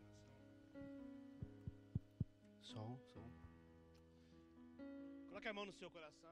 Som, som. Coloque a mão no seu coração.